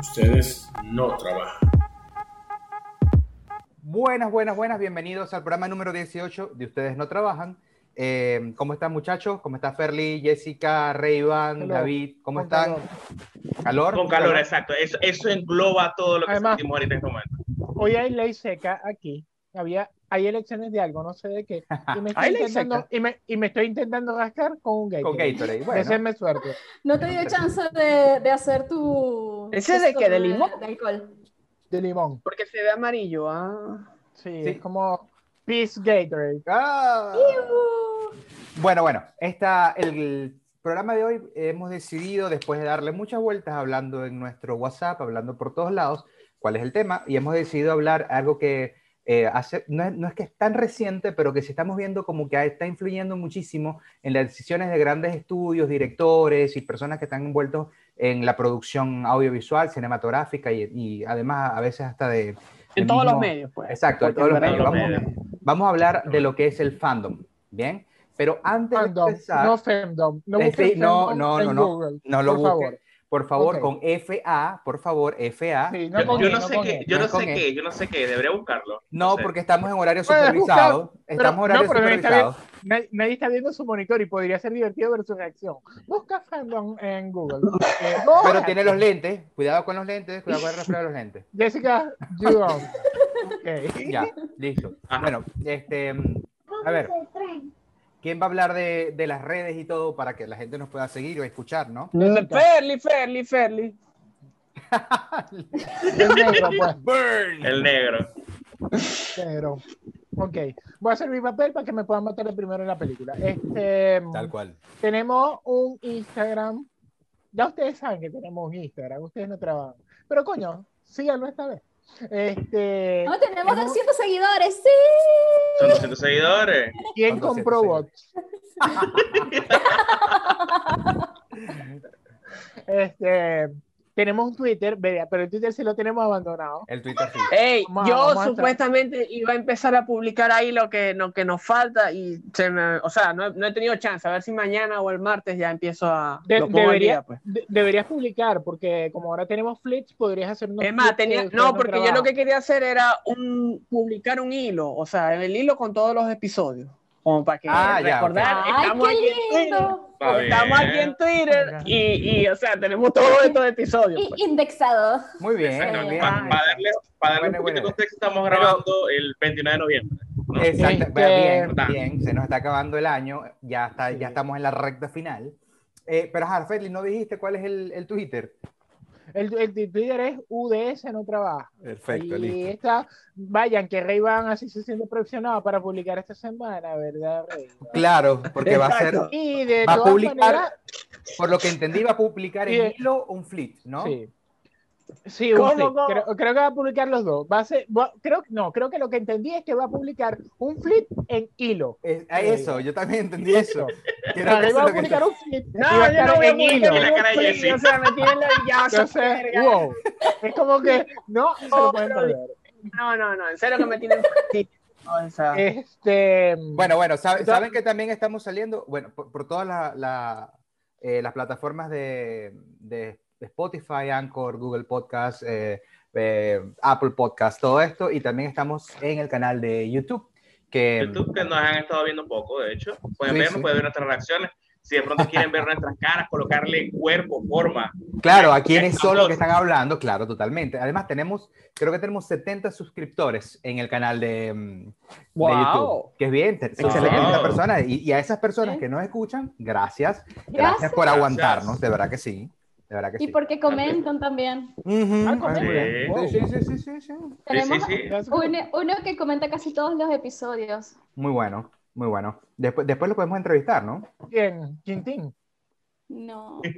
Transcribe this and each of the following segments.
Ustedes no trabajan. Buenas, buenas, buenas. Bienvenidos al programa número 18 de Ustedes no trabajan. Eh, ¿Cómo están muchachos? ¿Cómo está Ferly, Jessica, Hello. David? ¿Cómo Con están? ¿Calor? Con calor, exacto. Eso, eso engloba todo lo que Además- sentimos ahorita en este momento. Hoy hay ley seca aquí. Había, hay elecciones de algo, no sé de qué. Y me estoy, intentando, y me, y me estoy intentando rascar con un Gatorade. Con Gatorade. Bueno, Deseenme suerte. No te dio chance de, de hacer tu. ¿Ese de qué? ¿De limón? De alcohol. De limón. Porque se ve amarillo, ah. Sí, Sí. es como Peace Gatorade. Ah. Bueno, bueno, esta, el programa de hoy hemos decidido, después de darle muchas vueltas, hablando en nuestro WhatsApp, hablando por todos lados, cuál es el tema, y hemos decidido hablar algo que eh, hace, no, es, no es que es tan reciente, pero que sí estamos viendo como que está influyendo muchísimo en las decisiones de grandes estudios, directores y personas que están envueltos en la producción audiovisual, cinematográfica y, y además a veces hasta de... En todos los medios, pues. Exacto, Porque todos los en medios. Vamos, vamos a hablar de lo que es el fandom, ¿bien? Pero antes de Fandom, empezar, no femdom. No, busques sí, no, no, en no, no, Google, no lo busques. Por favor, Ok. con FA, por favor, FA. Sí, no Yo, con yo E, no sé qué, E. yo No sé E. qué, yo no sé qué, debería buscarlo. No, sé. porque estamos en horario supervisado. buscar, Estamos en horario supervisado. Nadie, nadie está viendo su monitor y podría ser divertido ver su reacción. Busca fandom en Google. Eh, Pero tiene los lentes. Cuidado con los lentes. Cuidado con el reflejo de los lentes. Jessica, you don't. Ok. Ya, listo. Ajá. Bueno, este, mm, a ver, ¿quién va a hablar de, de las redes y todo para que la gente nos pueda seguir o escuchar, no? Ferli, Ferli, Ferli. El negro, pues. Burn. El negro. Negro. Ok. Voy a hacer mi papel para que me puedan meter el primero en la película. Este, Tal cual. tenemos un Instagram. Ya ustedes saben que tenemos un Instagram. Ustedes no trabajan. Pero coño, síganlo esta vez. Este, No, tenemos tenemos- 200 seguidores, sí. Son 200 seguidores. ¿Quién Son 200 compró bots? este, tenemos un Twitter, vea, pero el Twitter sí lo tenemos abandonado. El Twitter sí. Ey, Vamos a- yo vamos a estar- supuestamente iba a empezar a publicar ahí lo que, lo que nos falta y se me, o sea, no, he- no he tenido chance. A ver si mañana o el martes ya empiezo a. De- debería- día, pues. De- deberías publicar, porque como ahora tenemos flits, podrías hacer unos Es más, tenía, ustedes no, porque yo lo que quería hacer era un, publicar un hilo, o sea, el hilo con todos los episodios, como para que Ah, ya, recordar, Ay, estamos aquí en qué Twitter, lindo. Estamos bien. aquí en Twitter y, y, o sea, tenemos todos estos episodios. Y pues. indexado. Muy bien, bien. Para, darle, para darle Buena, un poquito de buena. contexto, estamos Pero- grabando el 29 de noviembre. ¿no? Exacto, Este- bien, bien, se nos está acabando el año, ya, está, Sí. ya estamos en la recta final. Eh, pero, Harfeli, ¿no dijiste cuál es el, el Twitter? El, el Twitter es UDS no trabaja. Perfecto, y está, vayan, que Rey van así se siente presionado para publicar esta semana, ¿verdad, Rey? Claro, porque va a ser. Y de va a publicar, maneras, por lo que entendí, va a publicar en hilo un flit, ¿no? sí. Sí, ¿Cómo, flip. cómo? Creo, creo que va a publicar los dos. Va a ser, va- creo, no, creo que lo que entendí es que va a publicar un flip en hilo. Es- a eso, yo también entendí eso. Creo que va a publicar un flip No, yo no voy a en hilo. publicar la cara de flip, o sea, me tienen la sé, wow. Es como que no se lo pueden perder. No, no, no, en serio que me tienen o sea, Este, Bueno, bueno, sabe- Entonces- saben que también estamos saliendo, bueno, por, por todas la- la, eh, las plataformas de, de Spotify, Anchor, Google Podcast, eh, eh, Apple Podcast, todo esto, y también estamos en el canal de YouTube, que YouTube que nos han estado viendo un poco, de hecho. Pueden Sí, vernos, sí. pueden ver nuestras reacciones. Si de pronto quieren ver nuestras caras, colocarle cuerpo, forma. claro, a quienes son los que están hablando, claro, totalmente. Además, tenemos, creo que tenemos 70 suscriptores en el canal de, mm, de Wow. YouTube, que es bien, Excelente. 70 personas, y, y a esas personas Sí. que nos escuchan, gracias, gracias, Gracias. por aguantarnos, de verdad que sí, de verdad que Y sí. porque comentan también. Ujú, Ah, muy comenta. bien. Wow. Sí, sí, sí, sí, sí, sí. Sí, sí, Tenemos sí. uno, uno que comenta casi todos los episodios. Muy bueno, muy bueno. Después, después lo podemos entrevistar, ¿no? ¿Quién? Quintín. No.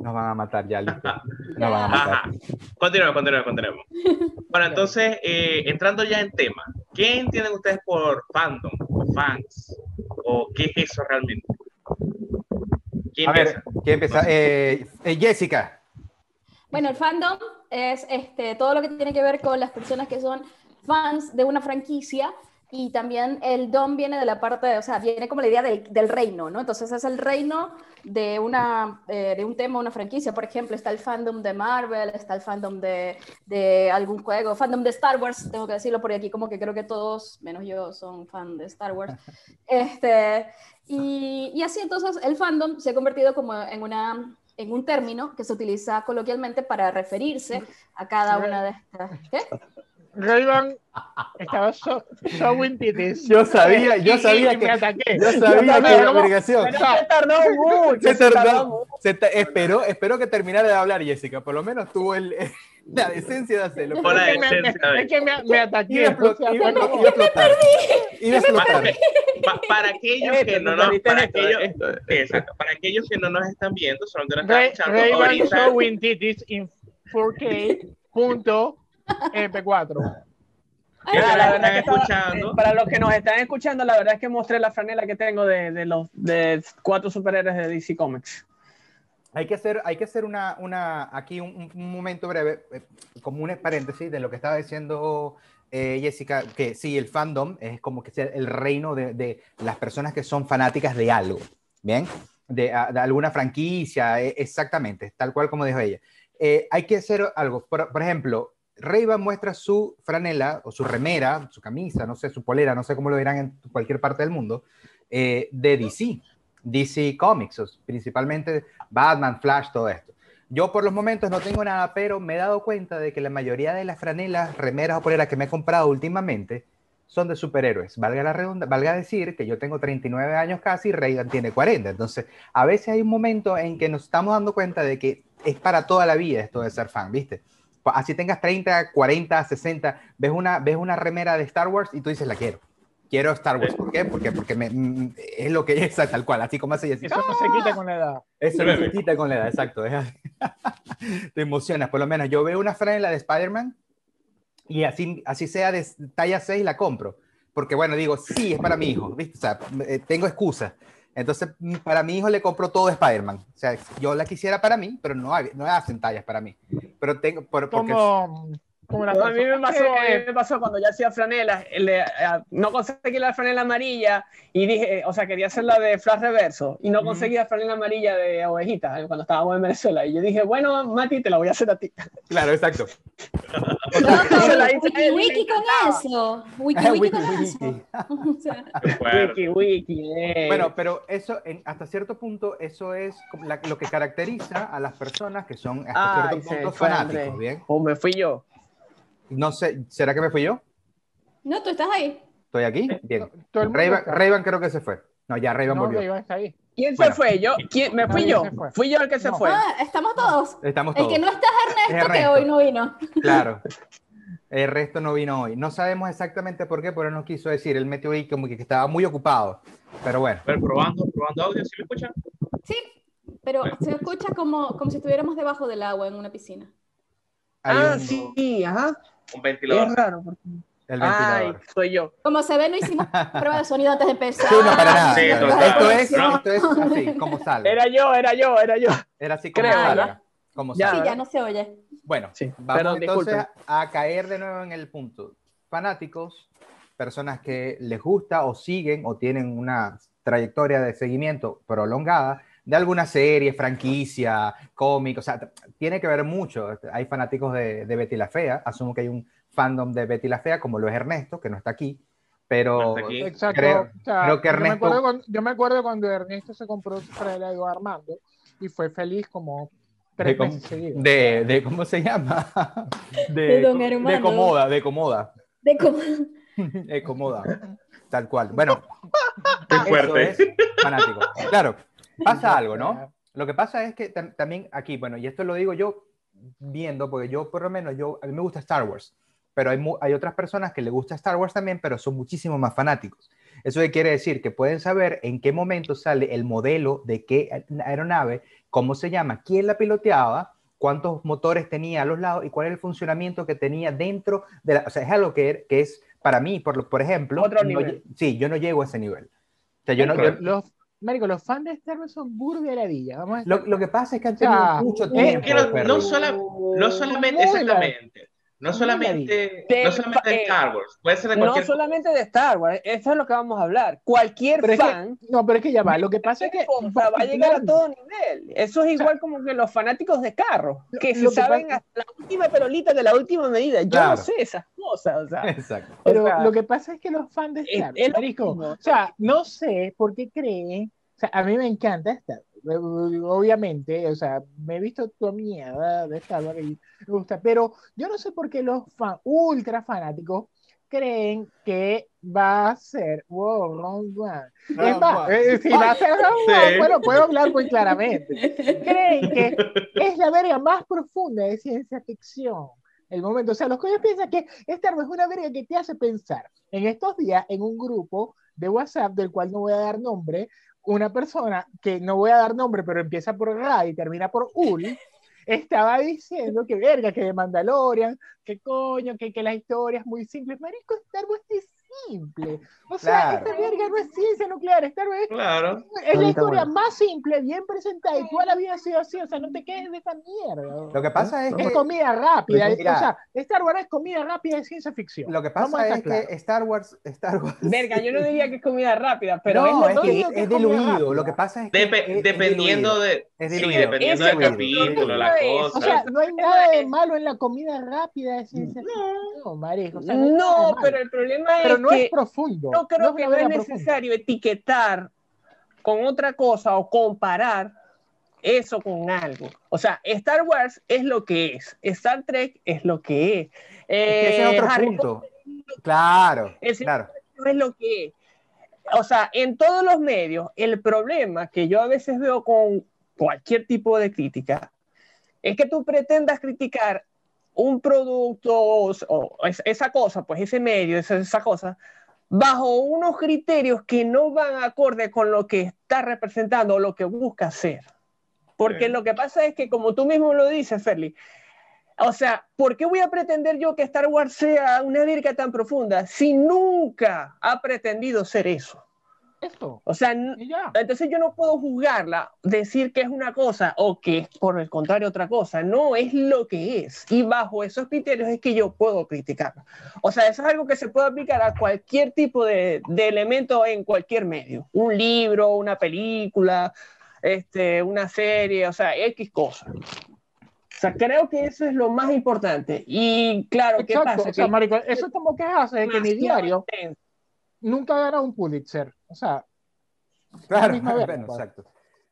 Nos van a matar ya, listo. Nos van a matar. Continuemos, continuemos, continuemos. Bueno, entonces, eh, entrando ya en tema, ¿qué entienden ustedes por fandom o fans? ¿O qué es eso realmente? ¿Quién A ver? ¿quién empieza? Eh, eh, Jessica. Bueno, el fandom es este, todo lo que tiene que ver con las personas que son fans de una franquicia Y también el Dom viene de la parte, o sea, viene como la idea del, del reino, ¿no? Entonces es el reino de, una, eh, de un tema, una franquicia. Por ejemplo, está el fandom de Marvel, está el fandom de, de algún juego, fandom de Star Wars, tengo que decirlo porque aquí como que creo que todos, menos yo, son fan de Star Wars. Este, y, y así entonces el fandom se ha convertido como en una en un término que se utiliza coloquialmente para referirse a cada una de estas. ¿Qué? Rayban estaba so, showing titties. Yo sabía, yo y- sabía y que. me ataqué. Yo sabía también, que la obligación. Pero se tardó mucho. Se se tardó tardó. mucho. Se ta- esperó, esperó que terminara de hablar Jessica. Por lo menos tuvo el, la decencia de hacerlo. Es que me- decencia, es que me, me ataqué. Iba a explo- o sea, iba a fue explo- como- iba a explotar. Iba a explotar. Pa- para aquellos Esto, que no nos, para aquellos, esto. exacto, para aquellos que no nos están viendo, solamente nos están Ray- escuchando Ray-Ban ahorita. showing titties in 4K punto MP4. que Ah, nos la están verdad que estaba- escuchando. eh, para los que nos están escuchando, la verdad es que mostré la franela que tengo de, de los de cuatro superhéroes de DC Comics. Hay que hacer, hay que hacer una, una, aquí un, un momento breve, eh, como un paréntesis de lo que estaba diciendo eh, Jessica, que sí, el fandom es como que sea el reino de, de las personas que son fanáticas de algo, ¿bien? De, de alguna franquicia, eh, exactamente, tal cual como dijo ella. Eh, hay que hacer algo, por, por ejemplo, Rayban muestra su franela o su remera, su camisa, no sé, su polera, no sé cómo lo dirán en cualquier parte del mundo, eh, de DC, DC Comics, principalmente Batman, Flash, todo esto. Yo por los momentos no tengo nada, pero me he dado cuenta de que la mayoría de las franelas, remeras o poleras que me he comprado últimamente son de superhéroes. Valga, la redunda- valga decir que yo tengo 39 años casi y Reagan tiene 40. Entonces, a veces hay un momento en que nos estamos dando cuenta de que es para toda la vida esto de ser fan, ¿viste? Así tengas 30, 40, 60, ves una, ves una remera de Star Wars y tú dices, la quiero. Quiero Star Wars. ¿Por qué? Porque, porque me, mm, es lo que es tal cual, así como hace Jessica. Eso no se quita con la edad. Eso no se quita con la edad, exacto. Te emocionas, por lo menos. Yo veo una franela de Spider-Man y así, así sea de talla 6 la compro. Porque bueno, digo, sí, es para mi hijo, ¿viste? O sea, eh, tengo excusa. Entonces, mm, para mi hijo le compro todo de Spider-Man. O sea, yo la quisiera para mí, pero no, hay- no hacen tallas para mí. Pero tengo, por- porque Como, como a mí me pasó, a mí me pasó cuando ya hacía franelas, le- eh, no conseguí la franela amarilla y dije, o sea, quería hacer la de Flash Reverso y no conseguí la franela amarilla de ovejita eh, cuando estábamos en Venezuela. Y yo dije, bueno, Mati, te la voy a hacer a ti. Claro, exacto. Se la hice a Wiki wiki con eso. Wiki Ah, wiki wiki, con wiki. eso. Wiki, wiki, eh. Bueno, pero eso, en- hasta cierto punto, eso es la- lo que caracteriza a las personas que son hasta Ay, cierto punto fanáticos. ¿bien? O me fui yo. No sé, ¿será que me fui yo? No, tú estás ahí. ¿Estoy aquí? Bien. todo el mundo Rayban creo que se fue. No, ya Rayban No, volvió. Ray-Ban está ahí. ¿Quién Bueno. se fue? ¿Yo? ¿Quién? ¿Me fui yo? Fui yo el que se No. fue. Ah, estamos todos. Estamos El todos. que no está es Ernesto, que Ernesto. hoy no vino. Claro. El resto no vino hoy. No sabemos exactamente por qué, pero no quiso decir. Él metió ahí como que estaba muy ocupado. Pero bueno. pero probando, probando audio, ¿sí me escuchan? Sí, pero se escucha como, como si estuviéramos debajo del agua en una piscina. hay ah, un- sí, ajá. Un ventilador. Es raro. porque- El Ay, ventilador. soy yo. Como se ve, no hicimos prueba de sonido antes de empezar. Sí, no, para nada. Sí, esto, es, esto es así, como sale. Era yo, era yo, era yo. Era así como creo, salga. ya. Como Ya. salga. Sí, ya no se oye. Bueno, Sí, vamos perdón, entonces disculpen. a caer de nuevo en el punto. Fanáticos, personas que les gusta o siguen o tienen una trayectoria de seguimiento prolongada de alguna serie, franquicia, cómic, o sea, tiene que ver mucho. Hay fanáticos de, de Betty la Fea, asumo que hay un fandom de Betty la Fea, como lo es Ernesto, que no está aquí, pero aquí. Exacto. Creo- o sea, creo que yo, me Ernesto- acuerdo cuando, yo me acuerdo cuando Ernesto se compró su de Armando y fue feliz como de, com- meses seguidos. de, de- ¿cómo se llama? De, De Don de Armando. comoda, de comoda, De cómo- de comoda, tal cual. Bueno, Qué fuerte. es fanático. Claro, pasa algo, ¿no? Lo que pasa es que tam- también aquí, bueno, y esto lo digo yo viendo, porque yo por lo menos, yo, a mí me gusta Star Wars, pero hay, hay otras personas que les gusta Star Wars también, pero son muchísimo más fanáticos. Eso quiere decir que pueden saber en qué momento sale el modelo de qué aeronave, cómo se llama, quién la piloteaba, cuántos motores tenía a los lados y cuál es el funcionamiento que tenía dentro de la... O sea, es algo que, que es para mí, por, por ejemplo... Otro nivel. sí, yo no llego a ese nivel. O sea, yo no, yo-. Los, marico, los fans de Star Wars son burderadillas. Vamos a lo, lo que pasa es que han tenido mucho es tiempo. que no- no sola- No solamente, exactamente. No solamente, De- no solamente de Star Wars, puede ser de No cualquier solamente de Star Wars, eso es lo que vamos a hablar. Cualquier Pero es que- fan No, pero es que ya va. Lo que pasa es que. va a llegar a todo nivel. Eso es igual como que los fanáticos de carros, que se lo que saben pasa- hasta la última perolita de la última medida. Yo Claro. no sé esas cosas, o sea. Exacto. o Pero sea, lo que pasa es que los fans de Star es Wars, lo marico, mismo. o sea, no sé por qué creen, o sea, a mí me encanta Star Wars, obviamente, o sea, me he visto toda mierda de Star Wars y me gusta, pero yo no sé por qué los ultra fanáticos creen que va a ser wow, Rogue One. Rogue Es más, One. eh, si va a ser Rogue One, Sí. bueno, puedo hablar muy claramente. Creen que es la verga más profunda de ciencia ficción. El momento, o sea, los coños piensan que Star Wars es una verga que te hace pensar. En estos días, en un grupo de WhatsApp, del cual no voy a dar nombre, una persona que no voy a dar nombre, pero empieza por Ra y termina por Ul, estaba diciendo que verga, que de Mandalorian, que coño, que, que la historia es muy simple. Marico, Star Wars es simple. O sea, Claro. esta verga no es ciencia nuclear, Star Wars es Claro. es la historia más simple, bien presentada y toda la vida ha sido así, o sea, no te quedes de esa mierda. Lo que pasa es Es que comida rápida, Pues mira. o sea, Star Wars es comida rápida de ciencia ficción. lo que pasa es que Star Wars, Star Wars. Verga, yo no diría que es comida rápida, pero no, es que es, diluido. rápida. Lo que pasa es que es dependiendo de, Es sí, diluido. dependiendo Ese del capítulo, la cosa. O sea, no hay nada de malo en la comida rápida de ciencia ficción, no, No, pero el problema es no que es profundo. yo creo es que no es profunda. necesario etiquetar con otra cosa o comparar eso con algo. O sea, Star Wars es lo que es, Star Trek es lo que es. Es que ese es Eh, otro Harry punto. Claro, Ese- claro. Es lo que es. O sea, en todos los medios, el problema que yo a veces veo con cualquier tipo de crítica es que tú pretendas criticar un producto o, o es- esa cosa, pues ese medio, esa, esa cosa, bajo unos criterios que no van acorde con lo que está representando o lo que busca hacer. Porque Sí. lo que pasa es que, como tú mismo lo dices, Ferli, o sea, ¿por qué voy a pretender yo que Star Wars sea una virga tan profunda si nunca ha pretendido ser eso? Eso. O sea, entonces yo no puedo juzgarla, decir que es una cosa o que es por el contrario otra cosa. No, es lo que es. Y bajo esos criterios es que yo puedo criticarla. O sea, eso es algo que se puede aplicar a cualquier tipo de, de elemento en cualquier medio. Un libro, una película, este, una serie, o sea, X cosa. O sea, creo que eso es lo más importante. Y claro, ¿qué Exacto. pasa? O sea, marico, eso es como que hace que mi diario nunca gana un Pulitzer. O sea, Claro, misma verga, bueno, pues. exacto.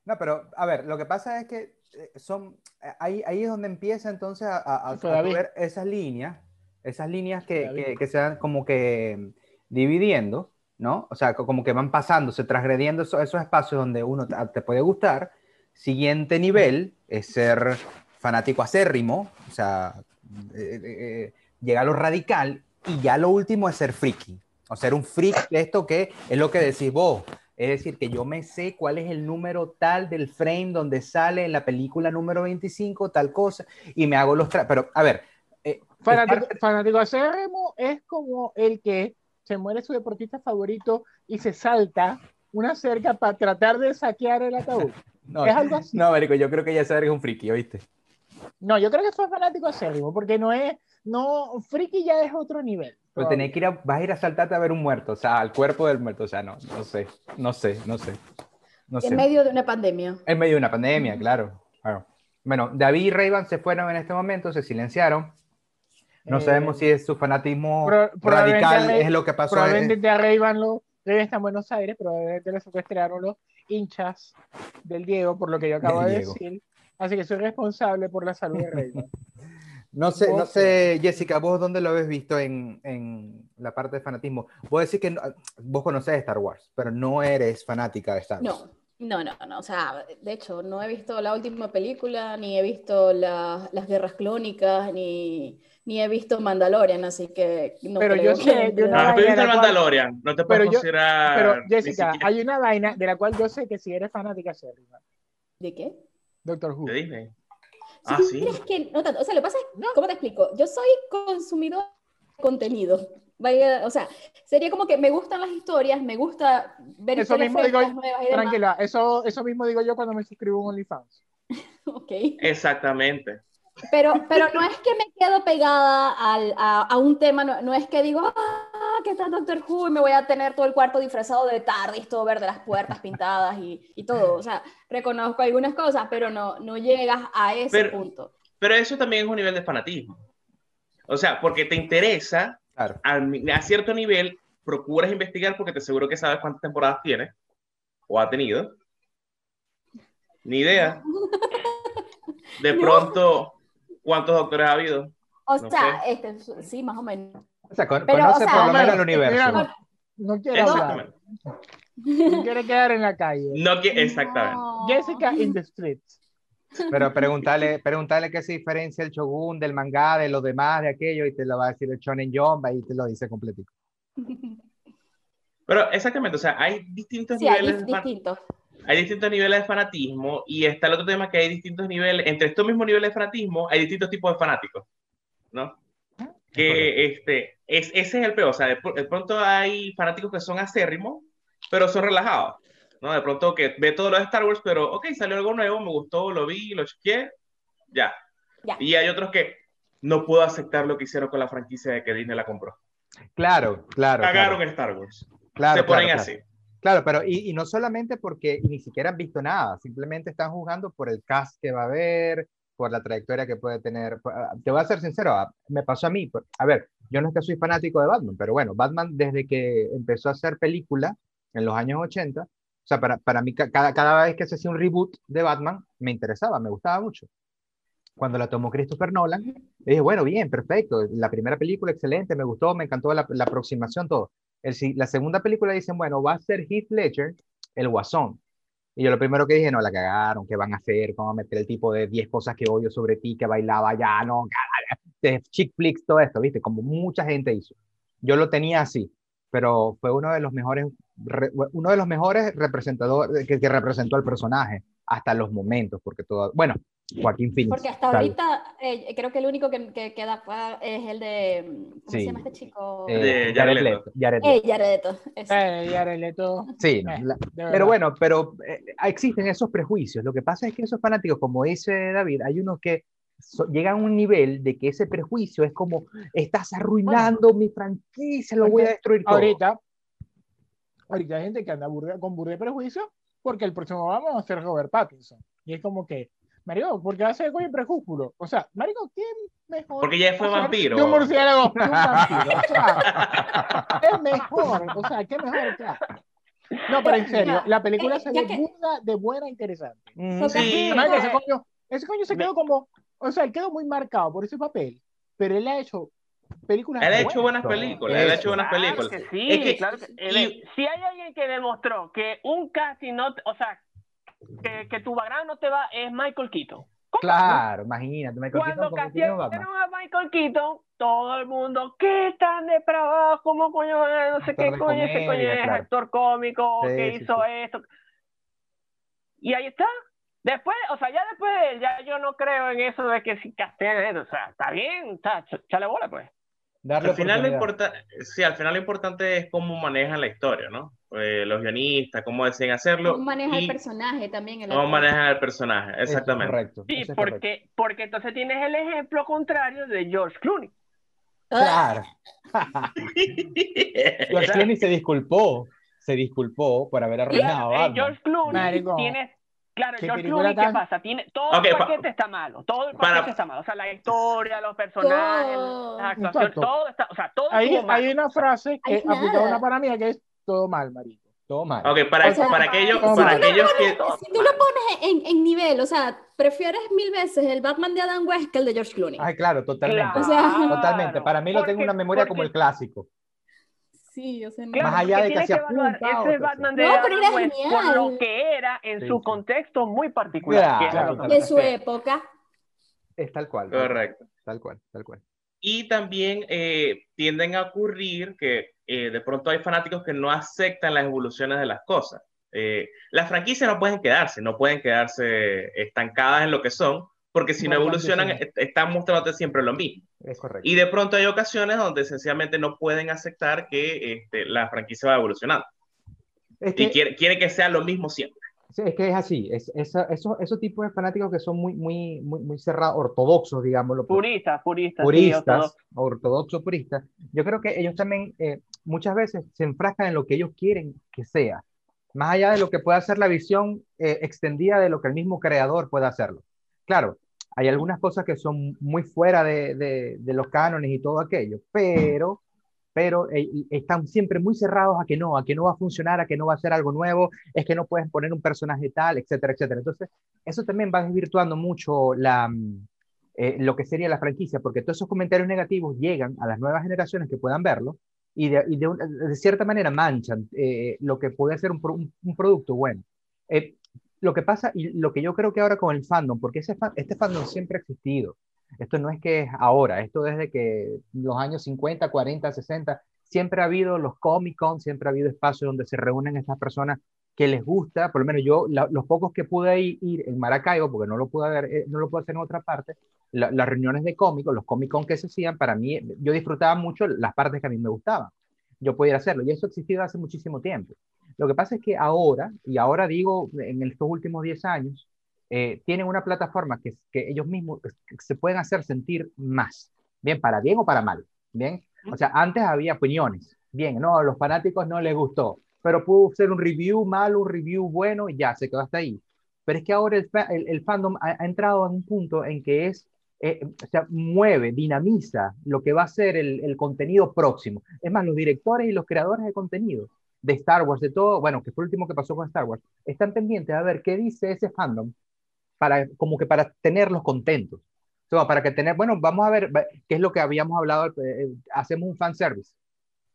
No, pero a ver, lo que pasa es que eh, son eh, ahí, ahí es donde empieza entonces a, ver esas líneas, esas líneas que, que, que se van como que dividiendo, ¿no? O sea, co- como que van pasándose, transgrediendo esos, esos espacios donde uno te, te puede gustar. Siguiente nivel es ser fanático acérrimo, o sea, eh, eh, eh, llega a lo radical, y ya lo último es ser friki, o ser un freak de esto que es lo que decís vos, es decir, que yo me sé cuál es el número tal del frame donde sale en la película número 25, tal cosa, y me hago los... Pero, a ver... eh, fanático, estar- fanático acérrimo es como el que se muere su deportista favorito y se salta una cerca para tratar de saquear el ataúd. no, es algo así. no, Marico, yo creo que ya sabes que es un friki, ¿oíste? No, yo creo que fue fanático acérrimo, porque no es, no, friki ya es otro nivel. Pero tenés que ir a, vas a ir a saltarte a ver un muerto, o sea, al cuerpo del muerto, o sea, no, no sé, no sé, no sé. No sé. En medio de una pandemia. En medio de una pandemia, claro. claro. Bueno, David y Rayban se fueron en este momento, se silenciaron. No Eh, sabemos si es su fanatismo pro- radical, Ray- es lo que pasó. Probablemente te arreiban los, Rey está en Buenos Aires, probablemente le secuestraron los hinchas del Diego, por lo que yo acabo de Diego. decir. Así que soy responsable por la salud de Rey. No sé, no sé, Jessica, vos dónde lo habéis visto en, en la parte de fanatismo. Vos decís que no- vos conocés Star Wars, pero no eres fanática de Star Wars. No, no, no, no. O sea, de hecho, no he visto la última película, ni he visto la- las guerras clónicas, ni, ni he visto Mandalorian, así que no Pero creo yo que sé de viste la el cual- Mandalorian, no te puedes pero yo- considerar. Pero Jessica, siquiera hay una vaina de la cual yo sé que si eres fanática, acérrima. ¿De qué? Doctor Who. de Disney. Si Ah, tú sí. crees que no tanto. O sea, lo que pasa es, No. ¿cómo te explico? Yo soy consumidor de contenido. Vaya, o sea, sería como que me gustan las historias, me gusta ver Eso mismo digo. Tranquila, eso, eso mismo digo yo cuando me suscribo a OnlyFans. Ok. Exactamente. Pero, pero no es que me quedo pegada al, a, a un tema, no, no es que digo, ah, ¿qué tal Doctor Who? Y me voy a tener todo el cuarto disfrazado de TARDIS, todo verde, las puertas pintadas y, y todo. O sea, reconozco algunas cosas, pero no, no llegas a ese Pero- punto. Pero eso también es un nivel de fanatismo. O sea, porque te interesa, Claro. a cierto nivel, procuras investigar porque te aseguro que sabes cuántas temporadas tiene o ha tenido. Ni idea. De No. pronto, ¿cuántos doctores ha habido? O No sea, este, sí, más o menos. O sea, con- Pero, conoce o sea, por lo menos el Mira, universo. no, no quiere hablar, no quiere quedar en la calle. No que, exactamente. No. Jessica in the streets. Pero pregúntale, pregúntale qué se diferencia el Shogun del manga, de los demás, de aquello, y te lo va a decir el Shonen Jump, ahí te lo dice completito. Pero exactamente, o sea, hay distintos Sí, hay niveles fan- distintos. hay distintos niveles de fanatismo y está el otro tema que hay distintos niveles, entre estos mismos niveles de fanatismo hay distintos tipos de fanáticos, ¿no? Que este, es, ese es el peor, o sea, de, de pronto hay fanáticos que son acérrimos, pero son relajados, ¿no? De pronto que ve todo lo de Star Wars, pero, ok, salió algo nuevo, me gustó, lo vi, lo chequeé, ya. Ya. Y hay otros que no puedo aceptar lo que hicieron con la franquicia de que Disney la compró. Claro, claro. Cagaron claro, en Star Wars. claro, Se ponen claro, así. Claro, pero y, y no solamente porque ni siquiera han visto nada, simplemente están jugando por el cast que va a haber, por la trayectoria que puede tener. Ah, Te voy a ser sincero, ah, me pasó a mí. A ver, yo no es que soy fanático de Batman, pero bueno, Batman desde que empezó a hacer película en los años 80, o sea, para, para mí ca- cada, cada vez que se hacía un reboot de Batman, me interesaba, me gustaba mucho. Cuando la tomó Christopher Nolan, dije, bueno, bien, perfecto, la primera película excelente, me gustó, me encantó la, aproximación, todo. El, la segunda película dicen, bueno, va a ser Heath Ledger, el Guasón. Y yo lo primero que dije, no, la cagaron, ¿qué van a hacer? ¿Cómo van a meter el tipo de 10 cosas que odio sobre ti, que bailaba ya, no? De chick flicks, todo esto, ¿viste? Como mucha gente hizo. Yo lo tenía así, pero fue uno de los mejores, re- uno de los mejores representadores que, que representó al personaje hasta los momentos, porque todo, bueno, Joaquín Phoenix. Porque hasta tal. ahorita eh, creo que el único que, que queda es el de. ¿Cómo Sí. se llama este chico? Eh, De Jared Jared Leto, Leto. Jared Leto. Eh, Jared Leto. Eh. Sí, no, Eh, la-. Pero bueno, pero eh, existen esos prejuicios. Lo que pasa es que esos fanáticos, como dice David, hay unos que so- llegan a un nivel de que ese prejuicio es como, estás arruinando mi franquicia, lo voy a destruir todo. ahorita, ahorita hay gente que anda con burda de prejuicio porque el próximo vamos a ser Robert Pattinson. Y es como que, Marico, ¿por qué va a ser coño prejúsculo? O sea, Marico, ¿qué mejor? Porque ya fue vampiro. De un murciélago que un vampiro. O sea, es mejor. O sea, ¿qué mejor? O sea, no, pero en serio, la película Eh, se ve que- de buena e interesante. Mm, Sí. Marico, ese eh, coño, ese coño se quedó como, o sea, él quedó muy marcado por ese papel, pero él ha hecho películas Él ha hecho buenas Eso, películas, él ha hecho buenas Claro películas. que sí, Es que- claro que- él y- si hay alguien que demostró que un casting no, o sea, que, que tu background no te va, es Michael Keaton. ¿Cómo? Claro, imagínate, Michael Cuando Keaton Batman. a Michael Keaton, todo el mundo, ¿qué tan depravado? ¿Cómo coño? No sé Actor qué de coño, ese coño es claro. actor cómico Sí, que sí, hizo sí. esto. Y ahí está. Después, o sea, ya después de él, ya yo no creo en eso de que si castean esto. O sea, está bien, está, ch- chale bola, pues. Darle Al final, lo importa, sí, al final lo importante es cómo manejan la historia, ¿no? Eh, los guionistas, cómo deciden hacerlo. ¿Cómo maneja y el personaje también? El cómo actor? manejan el personaje, exactamente. correcto. Sí, es correcto. porque, porque entonces tienes el ejemplo contrario de George Clooney. Claro. George Clooney se disculpó, se disculpó por haber arruinado a eh. George Clooney Marico, tiene, claro, ¿qué George Clooney, ¿qué tan- pasa? Tiene, todo Ok, el pa- paquete está malo, todo el para- paquete está malo, o sea, la historia, los personajes, Todo. las actuaciones, Exacto. todo está, o sea, todo Hay, estuvo malo. hay una frase que Hay aplica nada. una para mí que es todo mal, marico. Todo mal. Ok, para, O sea, para aquellos, para Si aquellos que... pones- Si tú lo pones en, en nivel, o sea, prefieres mil veces el Batman de Adam West que el de George Clooney. Ay, claro, totalmente. Claro, O sea- Totalmente. Para mí lo tengo porque- en una memoria como el porque- clásico. Sí, o sea, no. Claro, Más allá porque de que tienes hacía evaluar punta, ese o- Batman de No, pero era West genial. por lo que era en Sí, su sí. contexto muy particular. Que era claro, que de su época. Es tal cual. tal cual, Correcto. Tal cual, tal cual. Y también eh, tienden a ocurrir que eh, de pronto hay fanáticos que no aceptan las evoluciones de las cosas. Eh, las franquicias no pueden quedarse, no pueden quedarse estancadas en lo que son, porque si no evolucionan, sí. están mostrándote siempre lo mismo. Es correcto. Y de pronto hay ocasiones donde sencillamente no pueden aceptar que este, la franquicia va evolucionando Es y quiere, quiere que sea lo mismo siempre. Sí, es que es así, es, es- eso- esos tipos de fanáticos que son muy, muy, muy, muy cerrados, ortodoxos, digámoslo. por- Puristas, puristas. sí, puristas, ortodoxos. puristas, yo creo que ellos también eh, muchas veces se enfrascan en lo que ellos quieren que sea, más allá de lo que pueda ser la visión eh, extendida de lo que el mismo creador pueda hacerlo. Claro, hay algunas cosas que son muy fuera de, de- de los cánones y todo aquello, pero, pero eh, están siempre muy cerrados a que no, a que no va a funcionar, a que no va a ser algo nuevo, es que no puedes poner un personaje tal, etcétera, etcétera. Entonces, eso también va desvirtuando mucho la, mm, eh, lo que sería la franquicia, porque todos esos comentarios negativos llegan a las nuevas generaciones que puedan verlo y de, y de, de cierta manera manchan eh, lo que puede ser un, un- un producto bueno. Eh, lo que pasa y lo que yo creo que ahora con el fandom, porque ese este fandom siempre ha existido, esto no es que es ahora, esto desde que los años 50, 40, 60, siempre ha habido los Comic Con, siempre ha habido espacios donde se reúnen estas personas que les gusta, por lo menos yo, los pocos que pude ir, ir en Maracaibo, porque no lo pude ver, eh, no lo pude hacer en otra parte, la- las reuniones de cómicos, los Comic Con que se hacían, para mí, yo disfrutaba mucho las partes que a mí me gustaban. Yo podía hacerlo, y eso ha existido hace muchísimo tiempo. Lo que pasa es que ahora, y ahora digo en estos últimos 10 años, eh, tienen una plataforma que, que ellos mismos que se pueden hacer sentir más, bien, para bien o para mal, bien. O sea, antes había opiniones, bien, no, a los fanáticos no les gustó, pero pudo ser un review malo, un review bueno, y ya, se quedó hasta ahí. Pero es que ahora el, el, el fandom ha, ha entrado en un punto en que es, eh, o sea, mueve, dinamiza lo que va a ser el, el contenido próximo. Es más, los directores y los creadores de contenido de Star Wars, de todo, bueno, que fue el último que pasó con Star Wars, están pendientes a ver qué dice ese fandom para, como que para tenerlos contentos. O sea, para que tener, bueno, vamos a ver qué es lo que habíamos hablado, eh, eh, hacemos un fanservice.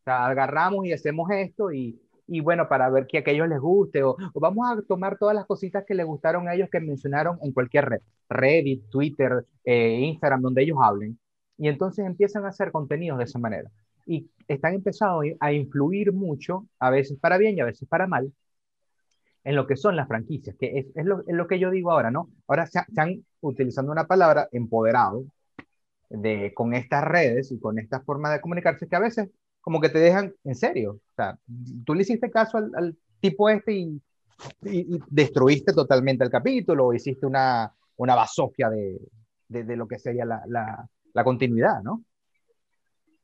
O sea, agarramos y hacemos esto y, y bueno, para ver que a ellos les guste, o, o vamos a tomar todas las cositas que les gustaron a ellos que mencionaron en cualquier red, Reddit, Twitter, eh, Instagram, donde ellos hablen, y entonces empiezan a hacer contenidos de esa manera. Y están empezando a influir mucho, a veces para bien y a veces para mal, en lo que son las franquicias, que es, es, lo, es lo, que yo digo ahora, ¿no? Ahora se, están utilizando una palabra empoderado de, con estas redes y con esta forma de comunicarse que a veces como que te dejan en serio. O sea, tú le hiciste caso al, al tipo este y, y, y, destruiste totalmente el capítulo o hiciste una, una basofia de, de, de lo que sería la, la, la, continuidad, ¿no?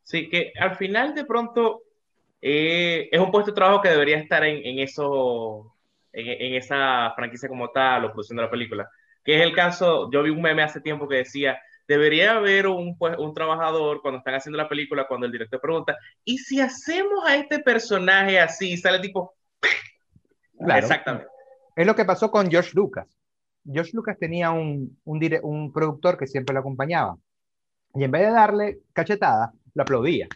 Sí, que al final de pronto eh, es un puesto de trabajo que debería estar en, en eso, en, en, esa franquicia como tal, o produciendo la película. Que es el caso, yo vi un meme hace tiempo que decía, debería haber un, pues, un trabajador cuando están haciendo la película, cuando el director pregunta, ¿y si hacemos a este personaje así? Sale tipo... Claro. Exactamente. Es lo que pasó con George Lucas. George Lucas tenía un, un, dire un productor que siempre lo acompañaba. Y en vez de darle cachetada, lo aplaudía.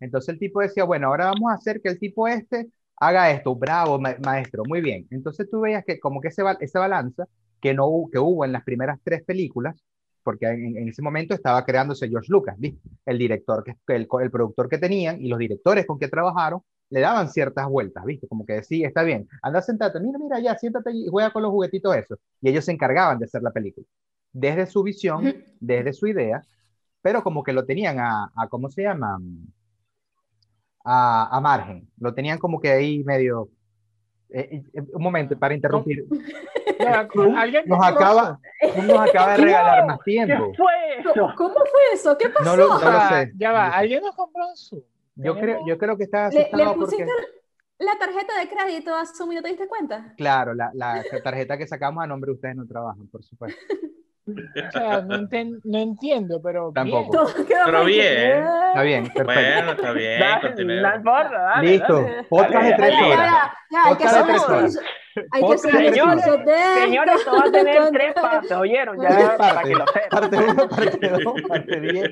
Entonces el tipo decía, bueno, ahora vamos a hacer que el tipo este haga esto, bravo, ma maestro, muy bien. Entonces tú veías que como que ese, esa balanza que, no, que hubo en las primeras tres películas, porque en, en, ese momento estaba creándose George Lucas, ¿viste? el director, que, el, el productor que tenían y los directores con que trabajaron, le daban ciertas vueltas, ¿viste? Como que decía, está bien, anda sentate, mira, mira, ya, siéntate y juega con los juguetitos esos. Y ellos se encargaban de hacer la película. Desde su visión, desde su idea, pero como que lo tenían a, a ¿cómo se llama? A, a, margen. Lo tenían como que ahí medio... Eh, eh, un momento, para interrumpir. Ya, ¿Alguien nos, acaba, nos acaba de regalar más tiempo. ¿Qué fue eso? ¿Cómo fue eso? ¿Qué pasó? No lo, no lo sé. Ya va, ¿alguien nos compró un Zoom? Yo creo, yo creo que está ¿Le, ¿le pusiste porque... la tarjeta de crédito a Zoom y no te diste cuenta? Claro, la, la tarjeta que sacamos a nombre de ustedes no trabajan, por supuesto. O sea, no, enten, no entiendo, pero Tampoco. bien. Pero bien. Está bien, perfecto. Bueno, está bien, dale, dale, Listo, dale. podcast de tres horas. ya, ya, hay que Podcast de hacer tres horas. hay que hacer un Podcast de tres horas. screenshot de Señores, esto va a tener tres partes, ¿oyeron? Ya, Tres para que lo sepan. Parte 1, parte 2, parte 10.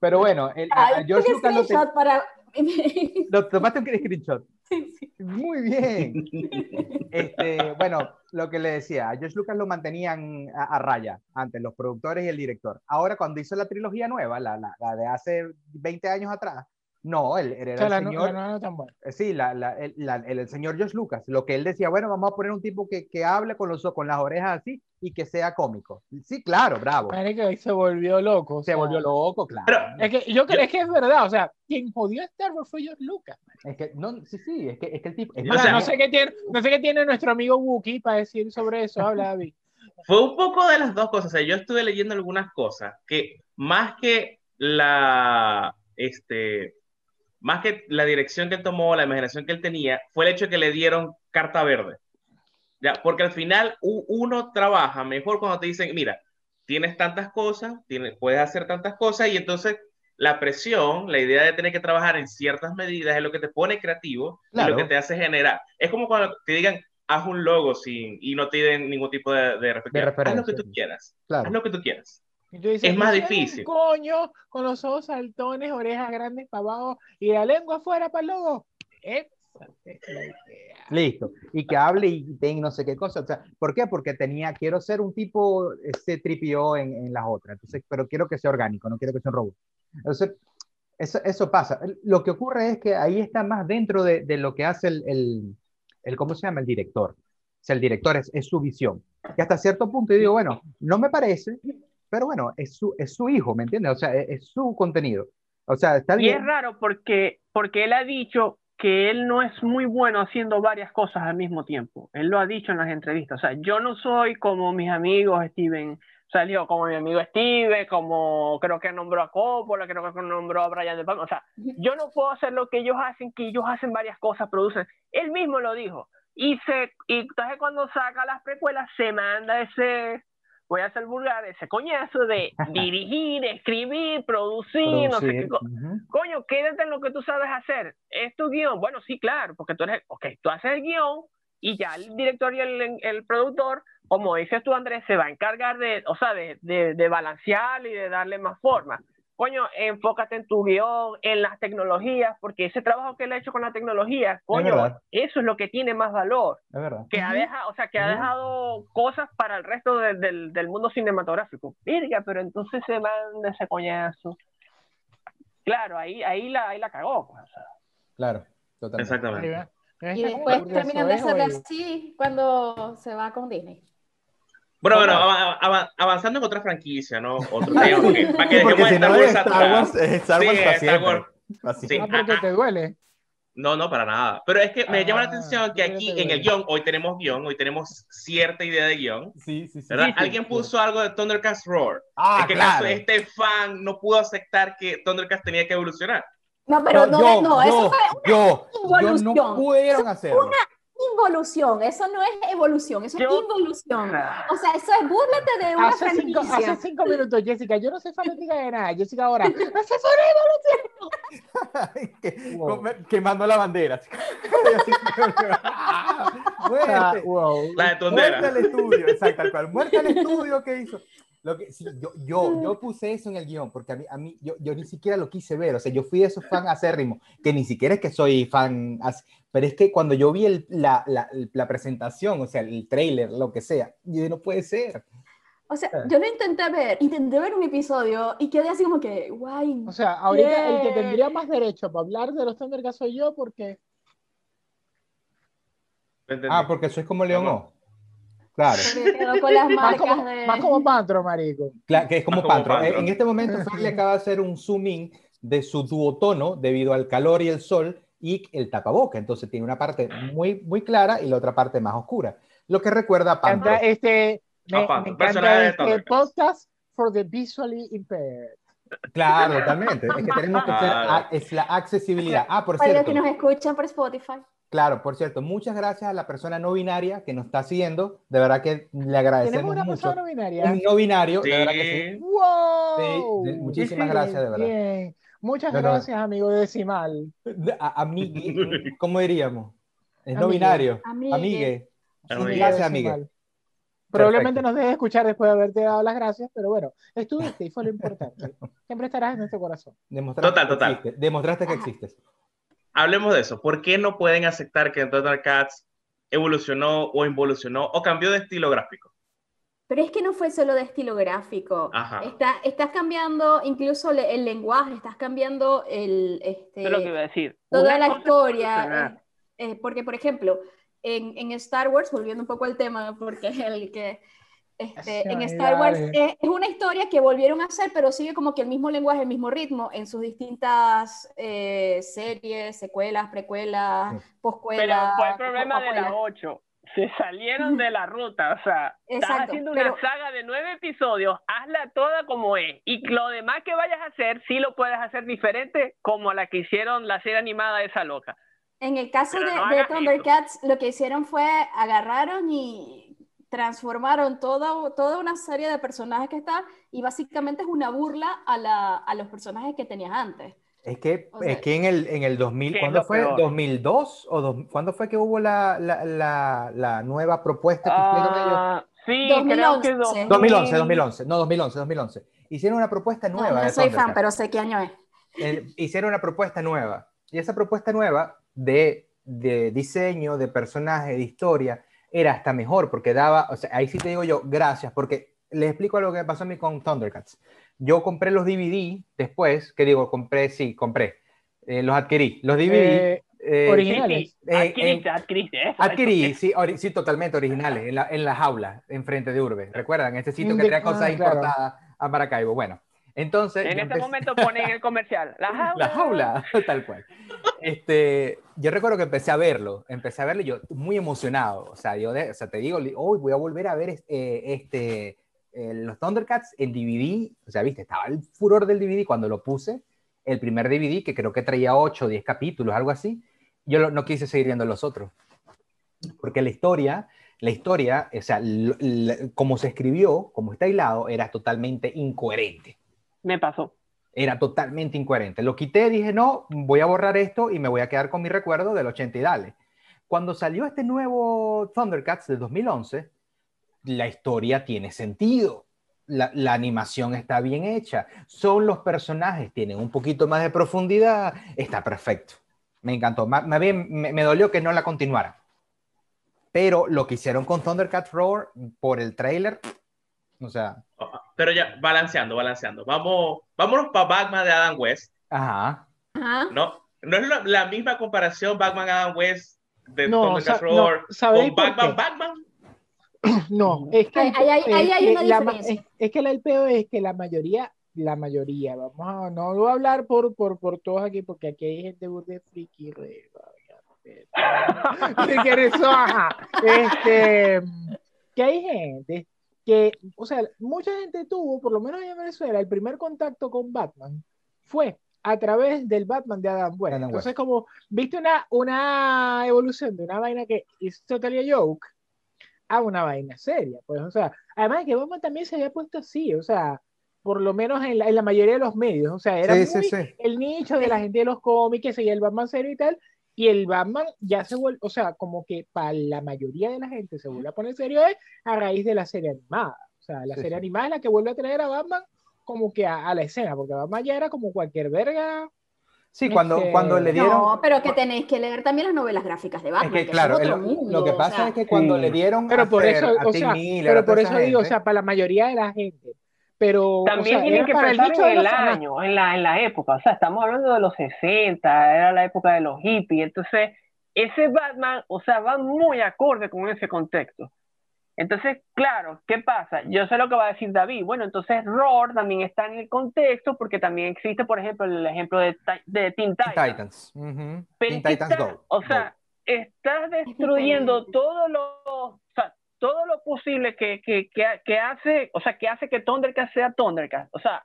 Pero bueno, el, George Lucas lo, para... lo tomaste un screenshot. Sí, sí. Muy bien. Este, bueno, lo que le decía, a George Lucas lo mantenían a, a, raya antes, los productores y el director. Ahora, cuando hizo la trilogía nueva, la, la, la, de hace 20 años atrás, No, él, él era O sea, el la, señor. la es tan buena. Sí, la, la- el, la- el- el señor George Lucas, lo que él decía, bueno, vamos a poner un tipo que, que hable con, los, con las orejas así y que sea cómico. Sí, claro, bravo. Se volvió loco. Se sea, volvió loco, claro. Pero- Es que yo creo que es verdad, o sea, quien jodió a Star Wars fue George Lucas. Es que, no, sí, sí, es que, es que el tipo... es O más, sea, sea, no sé qué tiene, no sé qué tiene nuestro amigo Wookiee para decir sobre eso, habla David. Fue un poco de las dos cosas. O sea, yo estuve leyendo algunas cosas que más que la, este, más que la dirección que él tomó, la imaginación que él tenía, fue el hecho de que le dieron carta verde. Ya, porque al final uno trabaja mejor cuando te dicen, mira, tienes tantas cosas, tienes, puedes hacer tantas cosas y entonces la presión, la idea de tener que trabajar en ciertas medidas es lo que te pone creativo Claro. lo que te hace generar. Es como cuando te digan, haz un logo sin, y no te den ningún tipo de, de referencia. Haz lo que tú quieras. claro. Haz lo que tú quieras. Dices, Es más "Tú eres un difícil. Coño, con los ojos saltones, orejas grandes para abajo y la lengua afuera para el idea. Listo. Y que hable y tenga no sé qué cosa. O sea, ¿por qué? Porque tenía, quiero ser un tipo, ese tripió en, en las otras. Entonces, pero quiero que sea orgánico, no quiero que sea un robot. Entonces, eso, eso pasa. Lo que ocurre es que ahí está más dentro de, de lo que hace el, el, el, ¿cómo se llama? El director. O sea, el director es, es su visión. Y hasta cierto punto yo digo, bueno, no me parece, pero bueno, es su, es su hijo, ¿me entiendes? O sea, es, es su contenido. O sea, está Y bien. es raro porque, porque él ha dicho que él no es muy bueno haciendo varias cosas al mismo tiempo. Él lo ha dicho en las entrevistas. O sea, yo no soy como mis amigos Steven, salió como mi amigo Steven, como creo que nombró a Coppola, creo que nombró a Brian De Palma. O sea, yo no puedo hacer lo que ellos hacen, que ellos hacen varias cosas, producen. Él mismo lo dijo. Y, se, y entonces cuando saca las precuelas se manda ese, voy a ser vulgar, ese coñazo de dirigir, escribir, producir, no sé qué ujú. Coño, quédate en lo que tú sabes hacer. Es tu guion. Bueno, sí, claro, porque tú eres, ok, tú haces el guion y ya el director y el, el productor, como dices tú, Andrés, se va a encargar de, o sea, de, de, de balancear y de darle más forma. Coño, enfócate en tu guion, en las tecnologías, porque ese trabajo que él ha hecho con la tecnología, coño, eso es lo que tiene más valor Es verdad. que ha dejado, o sea, que ha dejado cosas para el resto de- del, del mundo cinematográfico. Virga, pero entonces se manda ese coñazo. Claro, ahí, ahí la, ahí la cagó. pues, o sea. Claro, totalmente. Exactamente. Y después terminan de hacer Oye. así cuando se va con Disney. Bueno, bueno, ava- ava- avanzando en otra franquicia, ¿no? Otro Ah, tema, sí. porque- para que Sí, dejemos si Star no Wars Star. Wars, Star Sí, Wars para Star. Wars. Sí. Ah, porque te duele. No, no, para nada. Pero es que me llama la Ah, atención que aquí en el guion, hoy tenemos guion, hoy tenemos cierta idea de guion, Sí, sí, sí. ¿verdad? Sí, sí, Alguien sí. puso algo de Thundercats Roar. Ah, en que claro. caso este fan no pudo aceptar que Thundercats tenía que evolucionar. No, pero no, yo, no, eso yo, fue yo, yo no involución. pudieron hacerlo. Involución. Eso no es evolución, eso Yo- es involución. O sea, eso es búrlate de una Hace cinco, hace cinco minutos, Jessica, yo no soy fanática de nada. Jessica ahora, ¡Esa fue una evolución! que, Wow. quemando la bandera. Ah, Muerte. wow. La de Tondera. Muerte al estudio, exacto, tal cual. Muerte al estudio que hizo. Lo que, sí, yo, yo, yo puse eso en el guion porque a mí, a mí yo, yo ni siquiera lo quise ver. O sea, yo fui de esos fan acérrimos, que ni siquiera es que soy fan, pero es que cuando yo vi el- la, la, la presentación, o sea, el trailer, lo que sea, yo dije, no puede ser. O sea, yo lo intenté ver, intenté ver un episodio y quedé así como que, guay. O sea, ahorita el que tendría más derecho para hablar de los Thundercats soy yo porque. Ah, porque sois como León No. O. Claro, Porque quedó con las más como, de... más como Pantro, marico. cla- que es como Ah, como Pantro. Pantro. En este momento, Feli le acaba de hacer un zoom in de su duotono debido al calor y el sol y el tapaboca. Entonces tiene una parte muy, muy clara y la otra parte más oscura. Lo que recuerda a Me Pantro. encanta este, me, Ah, Pantro, me encanta este podcast for the visually impaired. Claro, totalmente. Es que tenemos que hacer Claro. a- es la accesibilidad. Ah, por Para los cierto. que nos escuchan por Spotify. Claro, por cierto. Muchas gracias a la persona no binaria que nos está siguiendo. De verdad que le Tenemos agradecemos una mucho. persona no binaria. Un no binario, Sí. de verdad que sí. ¡Wow! Sí, de- muchísimas Sí, gracias, de verdad. Bien. Muchas No, no. gracias, amigo decimal. A, a mí, ¿cómo diríamos? Es no Amigue. binario. Amigue. Amigue. Amigue. gracias, amigue. Probablemente Perfecto. nos dejes escuchar después de haberte dado las gracias, pero bueno, estuviste y fue lo importante. Siempre estarás en nuestro corazón. Demostraste Total, que total. existes. Demostraste que existes. Hablemos de eso. ¿Por qué no pueden aceptar que Thundercats evolucionó o involucionó o cambió de estilo gráfico? Pero es que no fue solo de estilo gráfico. Está, estás cambiando incluso le- el lenguaje, estás cambiando el, este, Eso es lo que iba a decir. toda Una la historia. eh, eh, porque, por ejemplo, en, en Star Wars, volviendo un poco al tema, porque es el que... Este, en Star Wars dale. es, es una historia que volvieron a hacer, pero sigue como que el mismo lenguaje, el mismo ritmo en sus distintas eh, series, secuelas, precuelas, Sí. Pero poscuelas. fue el problema de pacuelas. la 8. Se salieron de la ruta, o sea, estás Exacto, haciendo una pero- saga de nueve episodios, hazla toda como es. Y lo demás que vayas a hacer, sí lo puedes hacer diferente, como la que hicieron la serie animada esa loca. En el caso Pero de, no de Thundercats, lo que hicieron fue agarraron y transformaron toda, toda una serie de personajes que está y básicamente es una burla a, la, a los personajes que tenías antes. Es que, O sea, es que en el, en el 2000, ¿qué es ¿cuándo fue? peor? ¿2002? ¿O dos- cuándo fue que hubo la, la, la, la nueva propuesta que hicieron ellos? Ah, sí, 2011. creo que 2000. 2011, 2011, no, 2011, 2011. Hicieron una propuesta No, nueva no de soy fan, pero sé qué año es. Eh, hicieron una propuesta nueva. Y esa propuesta nueva de, de diseño, de personaje, de historia, era hasta mejor, porque daba, o sea, ahí sí te digo yo, gracias, porque les explico algo que me pasó a mí con Thundercats. Yo compré los DVD después, que digo, compré, sí, compré, eh, los adquirí. Los DVD. Eh, eh, originales. sí, Eh, adquiriste, en- adquiriste, ¿eh? Adquirí, sí, ori- sí, totalmente originales, en la, en la jaula, enfrente de Urbe. ¿Recuerdan? Este sitio que De- trae cosas ah, claro. importadas a Maracaibo. Bueno, entonces. En este momento ponen el comercial. La jaula. La jaula, tal cual. Este, yo recuerdo que empecé a verlo, empecé a verlo y yo muy emocionado. O sea, yo de- o sea, te digo, hoy voy a volver a ver eh, este, eh, los Thundercats en DVD. O sea, viste, estaba el furor del DVD cuando lo puse. El primer DVD, que creo que traía 8 o 10 capítulos, algo así. Yo lo- no quise seguir viendo los otros. Porque la historia, la historia, o sea, como se escribió, como está hilado, era totalmente incoherente Me pasó. era totalmente incoherente. Lo quité, dije, no, voy a borrar esto y me voy a quedar con mi recuerdo del 80 y dale. Cuando salió este nuevo Thundercats de 2011, la historia tiene sentido. La, animación está bien hecha. Son los personajes, tienen un poquito más de profundidad. Está perfecto. Me encantó. Más, me, me dolió que no la continuara. Pero lo que hicieron con Thundercats Roar por el trailer, o sea, Pero ya, balanceando, balanceando. Vamos, vámonos para Batman de Adam West. ajá. Ajá. No, no es la, la misma comparación Batman Adam West de No, sa- no, Roar ¿sabéis con Batman? Batman. No, es que, es una que la ma- diferencia. es, es que el peor es que la mayoría, la mayoría, vamos a, no voy a hablar por, por, por todos aquí, porque aquí hay gente de friki, re- que eso, ajá. Este, que hay gente que, o sea, mucha gente tuvo, por lo menos en Venezuela, el primer contacto con Batman fue a través del Batman de Adam West. Adam West. Entonces, como viste una, una evolución de una vaina que es totally a joke a una vaina seria, pues, o sea, además que Batman también se había puesto así, o sea, por lo menos en la, en la mayoría de los medios, o sea, era Sí, sí, muy sí. el nicho de la gente de los cómics que seguía el Batman serio y tal, y el Batman ya se vuelve, o sea, como que para la mayoría de la gente se vuelve a poner serio es a raíz de la serie animada, o sea, la Sí, serie sí. animada es la que vuelve a traer a Batman como que a, a la escena, porque Batman ya era como cualquier verga, Sí, cuando, Este, cuando le dieron... No, pero que tenéis que leer también las novelas gráficas de Es Batman. que que claro, otro el- mundo, lo que o pasa sea, es que cuando Sí. le dieron pero a por eso, o sea, Miller, pero por eso digo, o sea, para la mayoría de la gente, pero o También sea, tienen que pensar en el los año, en la, en la época. O sea, estamos hablando de los 60, era la época de los hippies. Entonces, ese Batman, o sea, va muy acorde con ese contexto. Entonces, claro, ¿qué pasa? Yo sé lo que va a decir David. Bueno, entonces Roar también está en el contexto porque también existe, por ejemplo, el ejemplo de, de Teen Teen Titans. Titans. ujú, Pero Teen Titans está- Go. O sea, estás destruyendo diferente. todo lo, o sea, todo lo posible que, que, que, que hace, o sea, que hace que Thundercat sea Thundercat. O sea,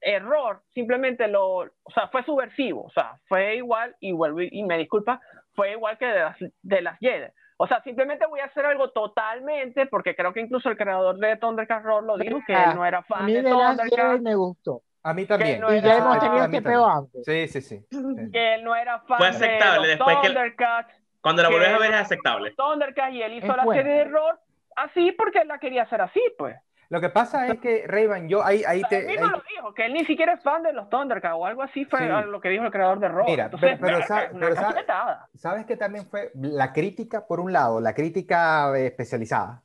error, simplemente lo, o sea, fue subversivo, o sea, fue igual, y vuelvo y, me disculpa, fue igual que de las, de las Jedi. O sea, simplemente voy a hacer algo totalmente, porque creo que incluso el creador de Thundercat Roar lo dijo, que él no era A fan mí de de las Thundercat, Jedi me gustó. A mí también. no Y ya hemos tenido A este peo antes. Sí, sí, sí. sí. que él no era fan Fue aceptable de los después que- Thundercats, Cuando la volvés a ver es aceptable. Thundercats y él hizo Es la bueno. serie de Roar así porque la quería hacer así, pues. Lo que pasa es que, Rayban, yo ahí, ahí O sea, te... él mismo ahí- lo dijo, que él ni siquiera es fan de los Thundercats o algo así fue Sí. lo que dijo el creador de Roar. Mira, Entonces, pero- pero pero. ¿Sabes que también fue la crítica, por un lado, la crítica eh, especializada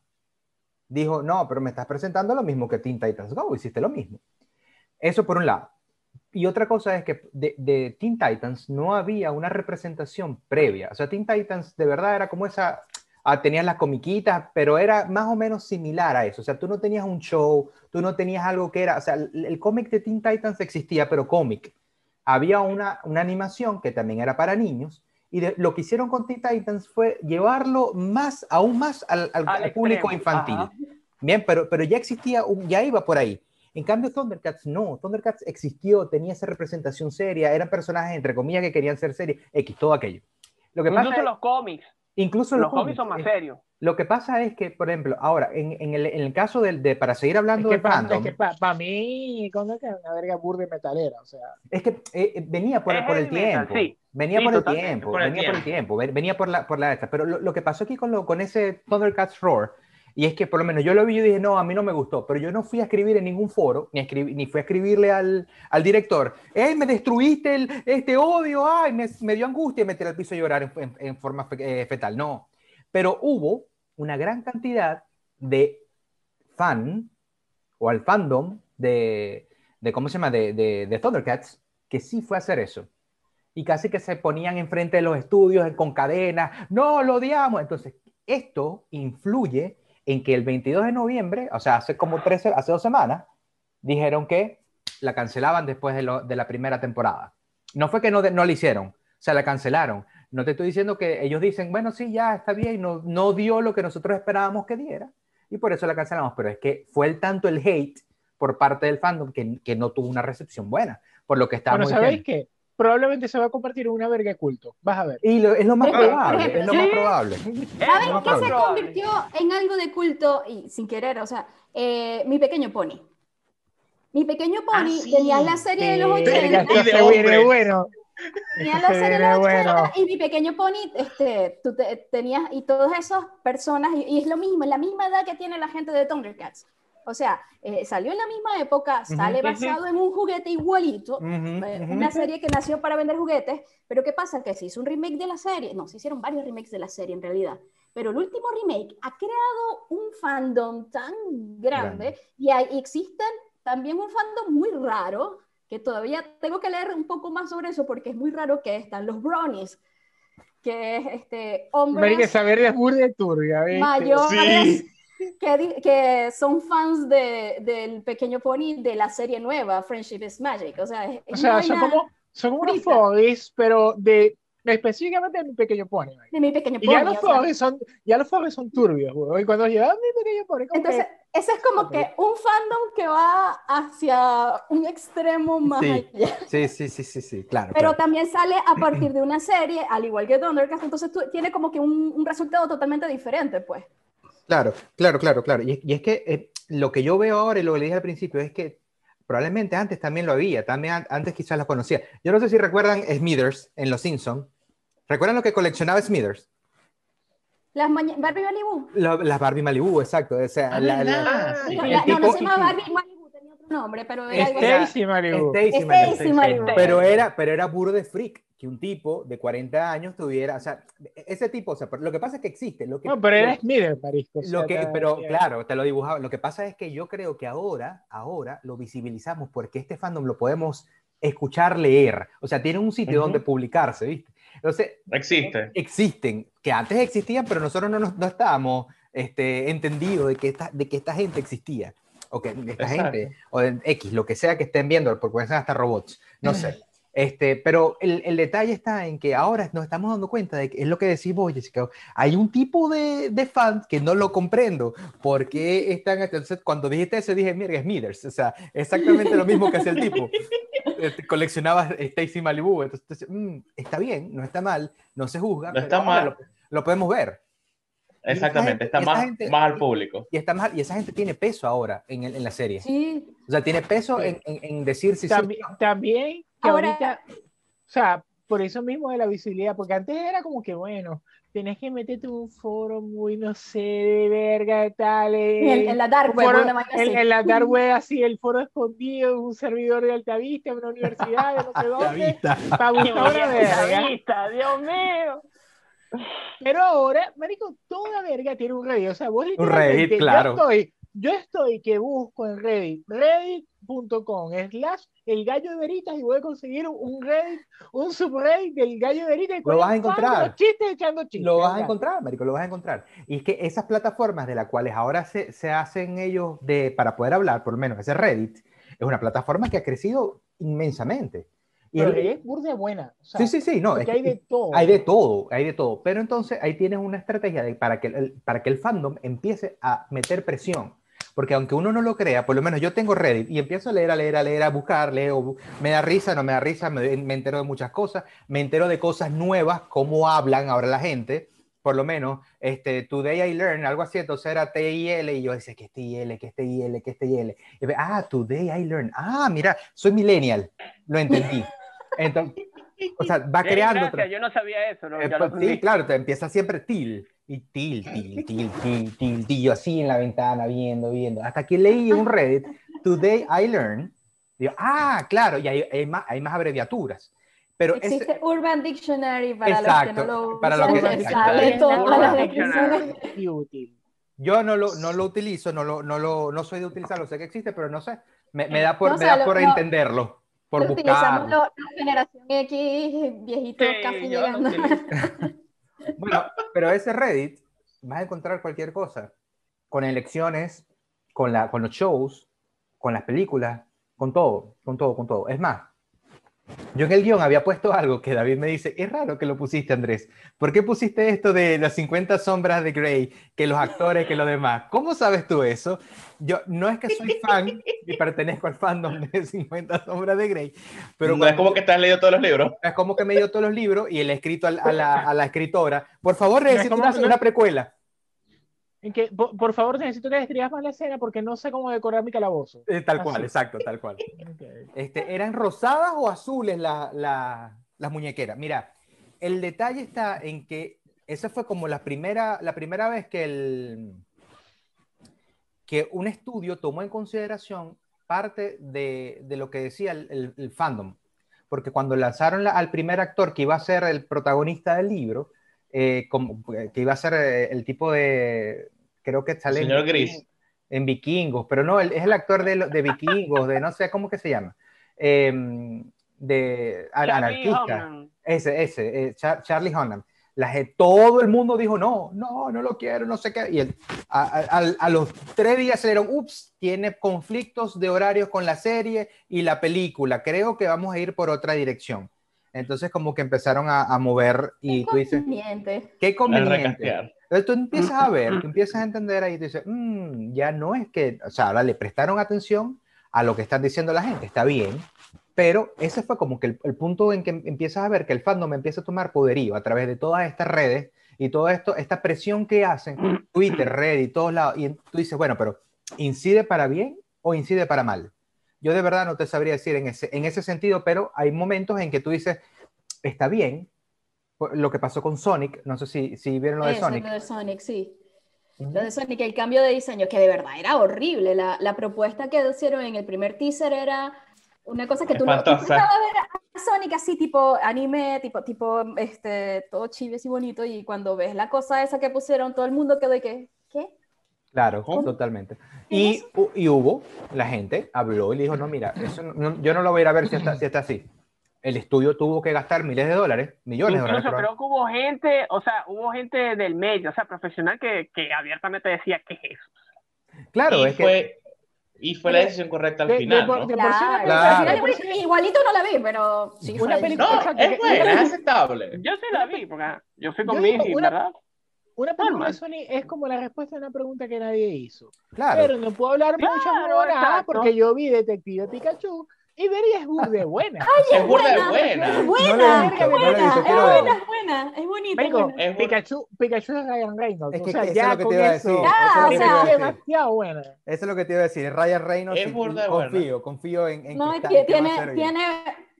dijo, no, pero me estás presentando lo mismo que Teen Titans Go, hiciste lo mismo. Eso por un lado. Y otra cosa es que de, de Teen Titans no había una representación previa. O sea, Teen Titans de verdad era como esa, ah, tenías las comiquitas, pero era más o menos similar a eso. O sea, tú no tenías un show, tú no tenías algo que era, o sea, el, el cómic de Teen Titans existía, pero cómic. Había una, una animación que también era para niños. Y de- lo que hicieron con Teen Titans fue llevarlo más, aún más al, al- Al al público extremo, infantil. ajá. Bien, pero, pero ya existía, un- ya iba por ahí. En cambio, Thundercats no. Thundercats existió, tenía esa representación seria, eran personajes, entre comillas, que querían ser serios, X, todo aquello. Lo que pasa Incluso es- los cómics. Incluso Los cómics son más eh, serios. Lo que pasa es que, por ejemplo, ahora, en, en el, en el caso del, de, para seguir Es hablando que del para fandom, mí, cuando es que una verga burda y metalera, o sea. es que eh, eh, venía por, Es por el heavy metal, tiempo. sí. Venía Sí, por el tiempo, por el venía por el tiempo, ven- venía por la, por la esta. Pero lo, lo que pasó aquí con, lo, con ese Thundercats Roar, y es que por lo menos yo lo vi y dije, no, a mí no me gustó, pero yo no fui a escribir en ningún foro, ni, ni fui a escribirle al, al director, ¡Ey, me destruiste el, este odio! ¡Ay, me, dio angustia y me al piso a llorar en, forma eh, fetal! No. Pero hubo una gran cantidad de fan, o al fandom de, de ¿cómo se llama?, de, de Thundercats, que sí fue a hacer eso. Y casi que se ponían enfrente de los estudios con cadenas, no, lo odiamos. Entonces, esto influye en que el 22 de noviembre, o sea, hace como 13, hace dos semanas, dijeron que la cancelaban después de, lo- de la primera temporada. No fue que no, no la hicieron, o sea, la cancelaron. No te estoy diciendo que ellos dicen, bueno, sí, ya está bien, no, no dio lo que nosotros esperábamos que diera, y por eso la cancelamos. Pero es que fue el tanto el hate por parte del fandom que, que no tuvo una recepción buena, por lo que Bueno, estábamos ¿sabéis diciendo. qué? Probablemente se va a convertir en una verga de culto. Vas a ver. Y lo- es lo más Por ejemplo, probable, es lo sí. más probable. ¿Saben qué se probable. convirtió en algo de culto y sin querer? O sea, eh, mi pequeño pony. Mi pequeño pony sí. tenía la serie de los Sí, verga, 80. esto Y de hombres. bueno. Tenía la se serie de los 80 bueno. y mi pequeño pony, este, tú te- tenías, y todas esas personas, y, y es lo mismo, la misma edad que tiene la gente de Thundercats. O sea, eh, salió en la misma época, sale Ujú. basado en un juguete igualito, Ujú, eh, ujú. una serie que nació para vender juguetes, pero ¿qué pasa? Que se hizo un remake de la serie, no, se hicieron varios remakes de la serie en realidad, pero el último remake ha creado un fandom tan grande, Grande. y, hay, existen también un fandom muy raro, que todavía tengo que leer un poco más sobre eso porque es muy raro que están los bronies, que es este, Marica, verga es burda y turbia, ¿viste? mayores que, que son fans de, del pequeño pony de la serie nueva, Friendship is Magic. O sea, O sea, son como, son como unos frita. foggies, pero de específicamente de mi pequeño pony. de mi pequeño Y pony. ya los o sea. foggies son, ya los foggies son turbios, güey. Y cuando llega mi pequeño pony, Entonces, que, ese es como Ok. que un fandom que va hacia un extremo más Sí. allá. Sí, sí, sí, sí, sí, claro. Pero claro. también sale a partir de una serie, al igual que Thundercats, entonces tú- tiene como que un, un resultado totalmente diferente, pues. Claro, claro, claro, claro. Y, y es que eh, lo que yo veo ahora y lo que le dije al principio es que probablemente antes también lo había, también an- antes quizás lo conocía. Yo no sé si recuerdan Smithers en Los Simpsons. ¿Recuerdan lo que coleccionaba Smithers? Las Barbie Malibu. Las Barbie Malibu, exacto. O sea, Ah, la- la- ¿verdad? sí. No, el no, se llama Barbie Malibu, nombre, pero era algo así. Stacy Malibu. Stacy Malibu. Stacy Malibu. Pero era, pero era puro de freak que un tipo de 40 años tuviera, o sea, ese tipo, o sea, pero lo que pasa es que existe. Lo que, No, pero era Smither, marisco. o sea, Lo que, pero ya. claro, te lo dibujaba. Lo que pasa es que yo creo que ahora, ahora lo visibilizamos porque este fandom lo podemos escuchar, leer. O sea, tiene un sitio Ujú. donde publicarse, ¿viste? Entonces, Existe. existen, que antes existían, pero nosotros no, nos- no estábamos este, entendidos de que, esta, de que esta gente existía. O que esta Exacto. gente, o de X, lo que sea que estén viendo, porque pueden ser hasta robots, no sé. Este, pero el, el detalle está en que ahora nos estamos dando cuenta de que es lo que decimos, Jessica, hay un tipo de, de fans que no lo comprendo. ¿Por qué están? Entonces, cuando dijiste eso, dije, mira, Smithers. O sea, exactamente lo mismo que hacía el tipo. Este, Coleccionaba Stacy Malibu. Entonces, mm, está bien, no está mal, no se juzga. No pero está ahora mal. Lo, lo podemos ver. Exactamente, está más, gente- más al público. Y, está mal, y esa gente tiene peso ahora en, el- en la serie. Sí, O sea, tiene peso en, en- en decir si sí. También, también que Ahora- ahorita, o sea, por eso mismo de la visibilidad, porque antes era como que, bueno, tienes que meterte en un foro muy, no sé, de verga, de tal. en, en la dark web, foro- en, así. en la dark web, así, el foro escondido, un servidor de Altavista, en una universidad, de no sé dónde, para buscar una verga. Vista, Dios mío. Pero ahora, marico, toda verga tiene un Reddit. O sea, vos Un Reddit, claro. Yo estoy, yo estoy que busco en Reddit, reddit.com slash el gallo de veritas y voy a conseguir un Reddit, un subreddit del gallo de veritas. y Lo vas a con encontrar. los chistes echando chistes. Lo vas a encontrar, Marico, lo vas a encontrar. Y es que esas plataformas de las cuales ahora se, se hacen ellos de, para poder hablar, por lo menos ese Reddit, es una plataforma que ha crecido inmensamente. Y Pero el- es burda buena. o sea, sí, sí, sí, no, es hay que- de todo. hay de todo, hay de todo. Pero entonces ahí tienes una estrategia de, para, que el, para que el fandom empiece a meter presión. Porque aunque uno no lo crea, por lo menos yo tengo Reddit y empiezo a leer, a leer, a leer, a buscar, leo, me da risa, no me da risa, me, me entero de muchas cosas, me entero de cosas nuevas, cómo hablan ahora la gente, por lo menos, este, Today I Learn, algo así, entonces era TIL y yo decía que es TIL, que es TIL, que es TIL. Y ve, ah, Today I Learn, ah, mira, soy millennial, lo entendí. Entonces, o sea, va Sí, creando... gracias, yo no sabía eso. ¿no? eh, lo pues, sí, claro, te empieza siempre til, y til, til, til, til, til, til, yo así en la ventana, viendo, viendo. Hasta que leí un Reddit, Today I Learned, digo, ah, claro, y hay, hay, más, hay más abreviaturas. Pero Existe Urban Dictionary para los que Exacto, no lo para los que- usan, exacto. sale Es todas las yo no lo, no lo utilizo, no, lo, no, lo, no soy de utilizarlo, sé que existe, pero no sé, me, me da por, No, o me sea, da lo- por lo- entenderlo, por buscarlo. lo- la generación X, viejitos Sí, casi llegando. Bueno, pero ese Reddit vas a encontrar cualquier cosa, con elecciones, con, la, con los shows, con las películas, con todo, con todo, con todo. Es más, yo en el guion había puesto algo que David me dice, es raro que lo pusiste, Andrés. ¿Por qué pusiste esto de las 50 sombras de Grey, que los actores, que lo demás? ¿Cómo sabes tú eso? Yo no es que soy fan y pertenezco al fandom de 50 sombras de Grey, pero no es como que te has leído todos los libros. es como que me dio todos los libros y le he escrito a, la, a la escritora, por favor, No es necesito como- una, no- una precuela. En que, por, por favor, necesito que describas más la escena porque no sé cómo decorar mi calabozo. Eh, tal Así. cual, exacto, tal cual. Ok. Este, ¿Eran rosadas o azules la- la- las muñequeras? Mira, el detalle está en que esa fue como la primera, la primera vez que, el, que un estudio tomó en consideración parte de, de lo que decía el, el- el fandom. Porque cuando lanzaron la- al primer actor que iba a ser el protagonista del libro, eh, como, que iba a ser eh, el tipo de, creo que sale en Señor Viking- Gris. en Vikingos, pero no, él es el actor de, de Vikingos, de no sé cómo que se llama, Em, de anarquista. Ese, ese, eh, Char- Charlie Hunnam. La, todo el mundo dijo, no, no, no lo quiero, no sé qué. Y él, a, a- a los tres días se dieron, ups, tiene conflictos de horarios con la serie y la película. Creo que vamos a ir por otra dirección. Entonces como que empezaron a, a mover y tú dices, Conveniente. qué conveniente. Entonces tú empiezas a ver, tú empiezas a entender ahí y tú dices, "Mm, ya no es que, o sea, ahora le prestaron atención a lo que están diciendo la gente, está bien, pero ese fue como que el, el punto en que empiezas a ver que el fandom empieza a tomar poderío a través de todas estas redes y toda esto, esta presión que hacen, Twitter, Reddit, todos lados, y tú dices, bueno, pero ¿incide para bien o incide para mal? Yo de verdad no te sabría decir en ese, en ese sentido, pero hay momentos en que tú dices, está bien, lo que pasó con Sonic, no sé si, si vieron lo de Eso, Sonic. lo de Sonic, sí. Lo de Sonic, el cambio de diseño, que de verdad era horrible. La, la propuesta que hicieron en el primer teaser era una cosa que tú no tú a ver a Sonic así, tipo anime, tipo, tipo este, todo chives y bonito, y cuando ves la cosa esa que pusieron, todo el mundo quedó de que, ¿qué? Claro, ¿Cómo? totalmente. ¿Qué Y, y hubo, la gente habló y le dijo, no, mira, eso no- no- yo no lo voy a ir a ver si está, si está así. El estudio tuvo que gastar miles de dólares, millones de dólares. Incluso creo que hubo gente, o sea, hubo gente del medio, o sea, profesional que, que abiertamente decía, ¿qué es eso? Claro, y, es que fue, y fue la decisión correcta al De- de final, por- ¿no? de por sí una Claro, Claro. final de igualito no la vi, pero sí Una película- No, es que- buena, es aceptable. Yo sí la vi, porque yo fui con Yo mi digo, hija, una- ¿verdad? Una película de Sony es como la respuesta a una pregunta que nadie hizo. claro, Pero no puedo hablar Claro, mucho ahora exacto. porque yo vi Detective Pikachu y vería es burde buena. Es burda de buena, buena. Es No buena, lo he es visto, no buena, visto, es buena, verlo. es buena, es bonita. es buena. Es buena. Pikachu, Pikachu es Ryan Reynolds. Es que o sea, eso es ya lo que te iba a decir. Ya, eso es lo o que te sea, iba a es decir. demasiado buena. Eso es lo que te iba a decir. Ryan Reynolds, Es confío, confío en, en No, que, es está- que que va a tiene, ser bien.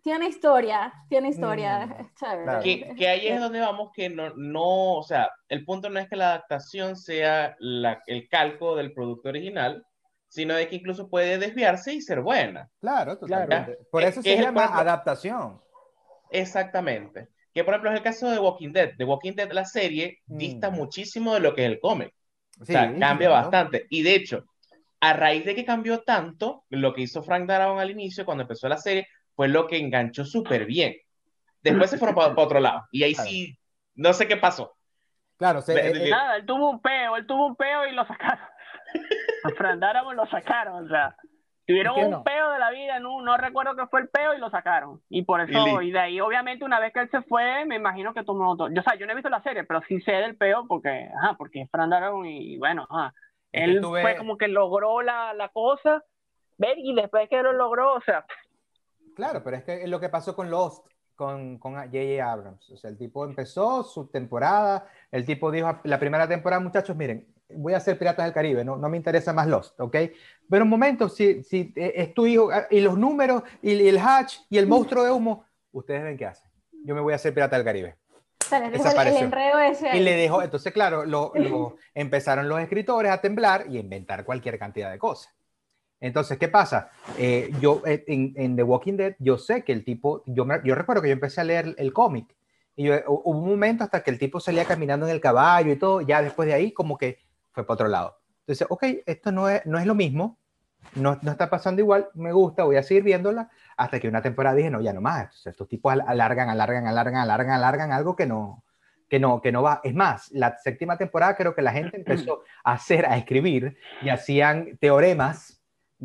Tiene, historia, tiene historia. Mm, es chévere. claro. Que, que ahí es donde vamos, que no, no, o sea, el punto no es que la adaptación sea la- el calco del producto original, sino de que incluso puede desviarse y ser buena. Claro, totalmente. Claro. Por eso se es el llama adaptación. Exactamente. que por ejemplo es el caso de Walking Dead. The Walking Dead, la serie, Mm. dista muchísimo de lo que es el cómic. O Sí, sea, cambia claro. bastante. Y de hecho, a raíz de que cambió tanto, lo que hizo Frank Darabont al inicio, cuando empezó la serie, fue lo que enganchó súper bien. Después se fueron para otro lado. Y ahí Claro. sí, no sé qué pasó. Claro, se- eh, de- eh, Nada, él tuvo un peo, él tuvo un peo y lo sacaron. A Fran lo sacaron, o sea, tuvieron ¿Por qué un no? peo de la vida, no, no recuerdo qué fue el peo y lo sacaron. Y por Y eso, li- y de ahí, obviamente, una vez que él se fue, me imagino que tomó otro. Yo, o sea, yo no he visto la serie, pero sí sé del peo porque, ajá, porque es Fran Darabont y bueno, ajá. Que Él tuve- fue como que logró la, la cosa, ver, y después que lo logró, o sea, Claro, pero es que es lo que pasó con Lost, con, con J.J. Abrams. O sea, el tipo empezó su temporada, el tipo dijo la primera temporada, muchachos, miren, voy a hacer Piratas del Caribe, no, no me interesa más Lost, ¿ok? Pero un momento, si, si eh, es tu hijo, ah, y los números, y, y el hatch, y el monstruo de humo, ustedes ven qué hacen. Yo me voy a hacer Pirata del Caribe. O sea, les dejo el, el Desapareció. enredo ese. Y le dejó, entonces, claro, lo, lo- empezaron los escritores a temblar y a inventar cualquier cantidad de cosas. Entonces, ¿qué pasa? Eh, yo eh, en, en The Walking Dead, yo sé que el tipo, yo, me- yo recuerdo que yo empecé a leer el cómic y yo- hu- hubo un momento hasta que el tipo salía caminando en el caballo y todo, ya después de ahí como que fue para otro lado. Entonces, ok, esto no es, no es lo mismo, no, no está pasando igual, me gusta, voy a seguir viéndola, hasta que una temporada dije, no, ya no más, Entonces, estos tipos al- alargan, alargan, alargan, alargan, alargan algo que no, que no, que no va. Es más, la séptima temporada creo que la gente empezó a hacer, a escribir y hacían teoremas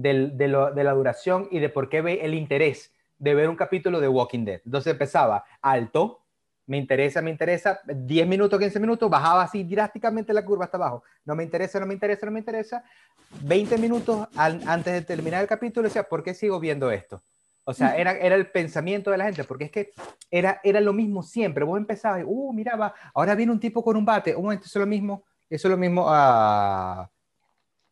de, la duración y de por qué ve el interés de ver un capítulo de Walking Dead. Entonces empezaba alto, me interesa, me interesa, 10 minutos, 15 minutos, bajaba así drásticamente la curva hasta abajo. No me interesa, no me interesa, no me interesa. 20 minutos antes de terminar el capítulo, decía, ¿por qué sigo viendo esto? O sea, era, era el pensamiento de la gente, porque es que era, era lo mismo siempre. Vos empezabas, uh, mira, va, ahora viene un tipo con un bate, un momento, es lo mismo, eso es lo mismo a...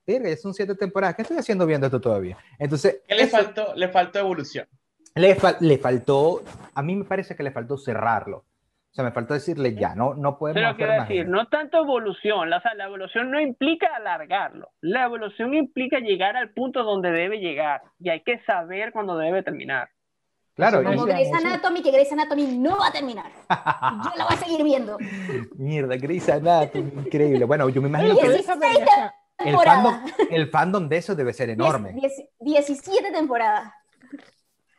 Verga, ya son siete temporadas, ¿qué estoy haciendo viendo esto todavía? Entonces, ¿Qué le eso- faltó? Le faltó evolución. le, fal- le faltó, a mí me parece que le faltó cerrarlo. O sea, me faltó decirle ya, no, no podemos Pero hacer quiero más. decir, no tanto evolución, la, o sea, la evolución no implica alargarlo, la evolución implica llegar al punto donde debe llegar y hay que saber cuándo debe terminar. Claro, Como Grey's. Anatomy, que Grey's Anatomy no va a terminar. Yo la voy a seguir viendo. mierda, Grey's Anatomy, increíble. Bueno, yo me imagino que el, fandom, el fandom de eso debe ser enorme. Diez- diez- 17 temporadas.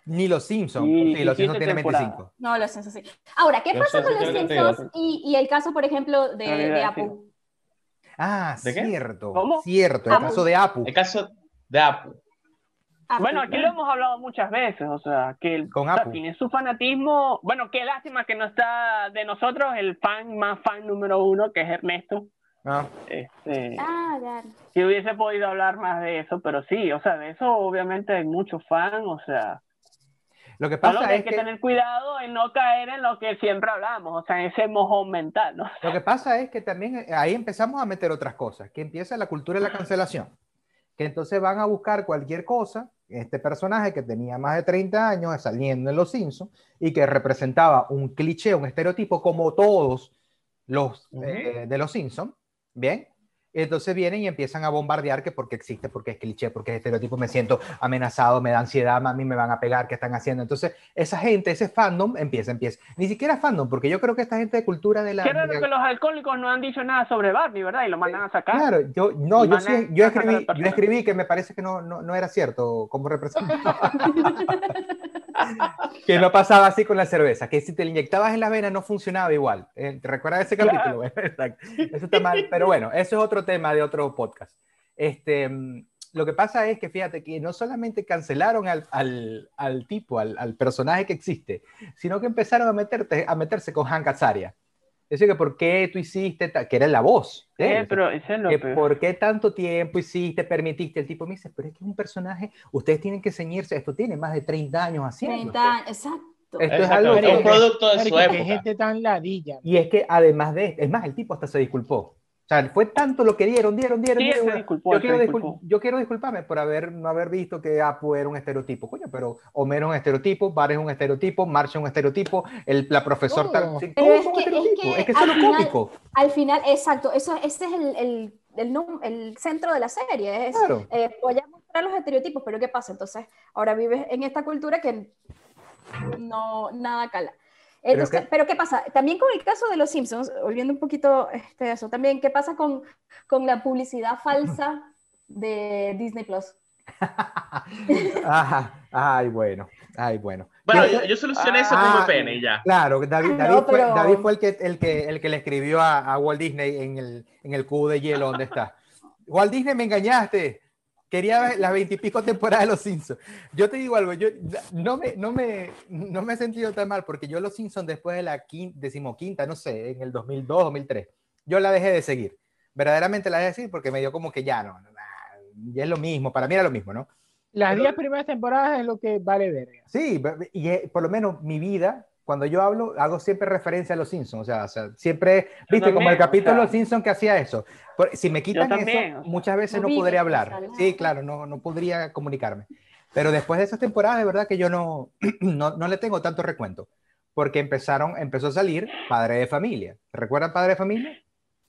Ni los Simpsons. Sí, los 17 Simpsons tienen temporadas. 25. No, los Simpsons sí. Ahora, ¿qué Los pasa con los Simpsons y, y el caso, por ejemplo, de, No. Apu? Ah, cierto. ¿Cómo? Cierto, el Apu. caso de Apu. El caso de Apu. Apu. Bueno, aquí lo hemos hablado muchas veces, o sea, que el, Con o sea, Apu. tiene su fanatismo, bueno, qué lástima que no está de nosotros el fan más fan número uno, que es Ernesto. Ah, Este, Ah, ya. si hubiese podido hablar más de eso, pero sí, o sea, de eso obviamente hay muchos fans, o sea, Lo que pasa que hay es que, que, tener cuidado en no caer en lo que siempre hablamos, o sea, en ese mojón mental, ¿no? lo que pasa es que también eh, ahí empezamos a meter otras cosas, que empieza la cultura de la cancelación, que entonces van a buscar cualquier cosa, este personaje que tenía más de 30 años saliendo en Los Simpsons y que representaba un cliché, un estereotipo como todos los eh, de Los Simpsons, ¿bien? Entonces vienen y empiezan a bombardear que porque existe, porque es cliché, porque es estereotipo, me siento amenazado, me da ansiedad, mami, me van a pegar, ¿qué están haciendo? Entonces, esa gente, ese fandom empieza, empieza. Ni siquiera fandom, porque yo creo que esta gente de cultura de la... Qué raro de- que los alcohólicos no han dicho nada sobre Barney, ¿verdad? Y lo mandan a sacar. Claro, yo, no, yo, sí, a- yo, a escribí, yo escribí que me parece que no, no, no era cierto como representante. que no pasaba así con la cerveza, que si te la inyectabas en la vena no funcionaba igual. Eh, ¿Te recuerdas ese Claro. capítulo? Exacto. Eso está mal, pero bueno, eso es otro tema de otro podcast. Este, lo que pasa es que fíjate que no solamente cancelaron al, al, al tipo, al, al personaje que existe, sino que empezaron a, meterte, a meterse con Hank Azaria. Es decir, que por qué tú hiciste, que era la voz. Eh, él. pero ese es lo que peor. por qué tanto tiempo hiciste, permitiste. El tipo me dice, pero es que es un personaje, ustedes tienen que ceñirse, esto tiene más de 30 años haciendo. 30 años, exacto. Esto es Exacto, algo es un que- producto de su época. gente tan ladilla. Y es que además de es más, el tipo hasta se disculpó. O sea, fue tanto lo que dieron, dieron, dieron. Sí, dieron. se disculpó, yo, quiero discul- yo quiero disculparme por haber, no haber visto que Apu era un estereotipo. Coño, pero Homero es un estereotipo, Bar es un estereotipo, Marcia es un estereotipo, el, la profesora... Todo. sí, todos es que- es estereotipos. que Es que, eso es al lo final- cómico. Al final, exacto, eso, ese es el, el, el, el centro de la serie. Es, Claro. eh, voy a mostrar los estereotipos, pero ¿qué pasa? Entonces, ahora vives en esta cultura que no, nada cala. Entonces, que- pero, ¿qué pasa? También con el caso de los Simpsons, volviendo un poquito este, eso, también, ¿qué pasa con, con la publicidad falsa de Disney Plus? Ajá, ay, bueno, ay, bueno. Bueno, Yo- yo, solucioné eso Ah, con VPN y ya. Claro, David, Ah, David, no, fue, pero- David fue el que, el que, el que le escribió a, a Walt Disney en el, en el cubo de hielo donde está. Walt Disney, me engañaste. Quería ver las veintipico temporadas de Los Simpsons. Yo te digo algo, yo no me, no me, no me he sentido tan mal porque yo Los Simpsons después de la quin- decimoquinta, no sé, en el 2002, 2003, yo la dejé de seguir. Verdaderamente la dejé de seguir porque me dio como que ya no, ya es lo mismo, para mí era lo mismo, ¿no? Las 10 primeras temporadas es lo que vale verga. Sí, y por lo menos mi vida, cuando yo hablo, hago siempre referencia a los Simpsons. O sea, o sea, siempre, viste, como el también, capítulo de sea. los Simpsons que hacía eso. Por- si me quitan también, eso, o sea. muchas veces No no podría hablar. Sí, claro, no, no podría comunicarme. Pero después de esas temporadas, de verdad que yo no, no, no le tengo tanto recuento. Porque empezaron, empezó a salir Padre de Familia. ¿Recuerdan Padre de Familia?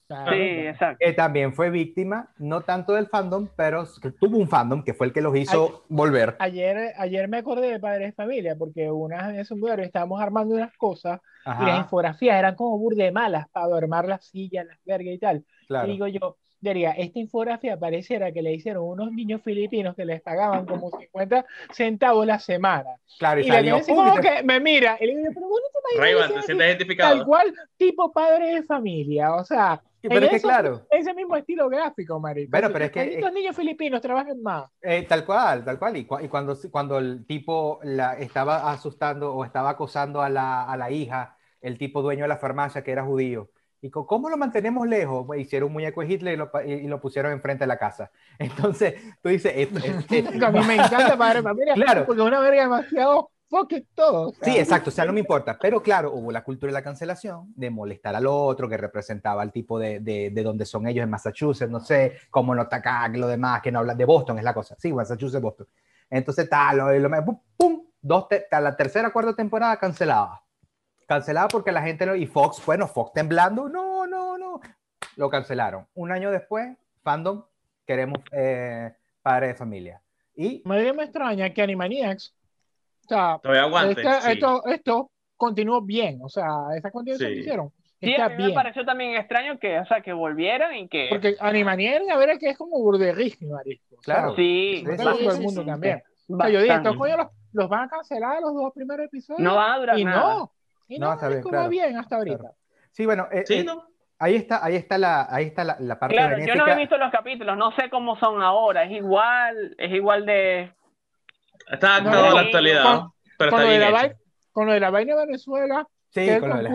Claro, Sí, exacto. Que también fue víctima, no tanto del fandom, pero tuvo un fandom que fue el que los hizo volver. Ayer, ayer me acordé de Padres de Familia porque unas veces un brother estábamos armando unas cosas y las Ajá, infografías eran como burde malas para armar las sillas, las vergas y tal. claro. Y digo yo, diría, esta infografía pareciera que le hicieron unos niños filipinos que les pagaban como 50 centavos la semana. Claro, y, Y la salió. niña así "Uy, como te- que me mira y le digo, pero bueno, te ¿te sientes identificado? tal cual, tipo padre de familia, o sea, Pero en es que eso- claro. ese mismo estilo gráfico, marico. Bueno, pero es que- malditos niños filipinos trabajen más. Eh, tal cual, tal cual. Y, cua- y cuando, cuando el tipo la, estaba asustando o estaba acosando a la, a la hija, el tipo dueño de la farmacia que era judío, y ¿cómo lo mantenemos lejos? Hicieron un muñeco de Hitler y lo, y, lo pusieron enfrente de la casa. Entonces, tú dices, esto- es- es- A mí me encanta padre familia Claro. porque es una verga demasiado fuck it todo. o sea, Sí, exacto, o sea, no me importa. Pero claro, hubo la cultura de la cancelación, de molestar al otro, que representaba al tipo de, de, de donde son ellos en Massachusetts, no sé, como no está acá, que lo demás, que no hablan de Boston, es la cosa. Sí, Massachusetts, Boston. Entonces, tal, lo, lo- pum, pum, dos, te- la tercera, cuarta temporada cancelada. Cancelada porque la gente, lo- y Fox, bueno, Fox temblando, no, no, no, lo cancelaron. Un año después, fandom, queremos eh, padre de familia. Y Me me extraña que Animaniacs, o sea, Todavía aguante. esta- sí. esto, esto continuó bien, o sea, esa continuación Sí. que hicieron Sí, está a mí me bien. pareció también extraño que, o sea, que volvieran y que... Porque Animaniacs, a ver, es que es como burderrísimo, marisco. Claro. Sí, no Sí, todo el mundo sí. también. O sea, yo dije, estos coños los, los van a cancelar los dos primeros episodios. No va a durar y nada. no, y No, no, está es bien, claro. bien hasta ahorita. Claro. sí, bueno, eh, Sí, eh, ¿no? ahí está, ahí está la, ahí está la, la parte Claro, yo no he visto los capítulos, no sé cómo son ahora, es igual, es igual de... Está No, adaptado a no, la actualidad, con- pero Con está lo, de bien la con lo de la vaina de Venezuela, Sí, que, con lo de la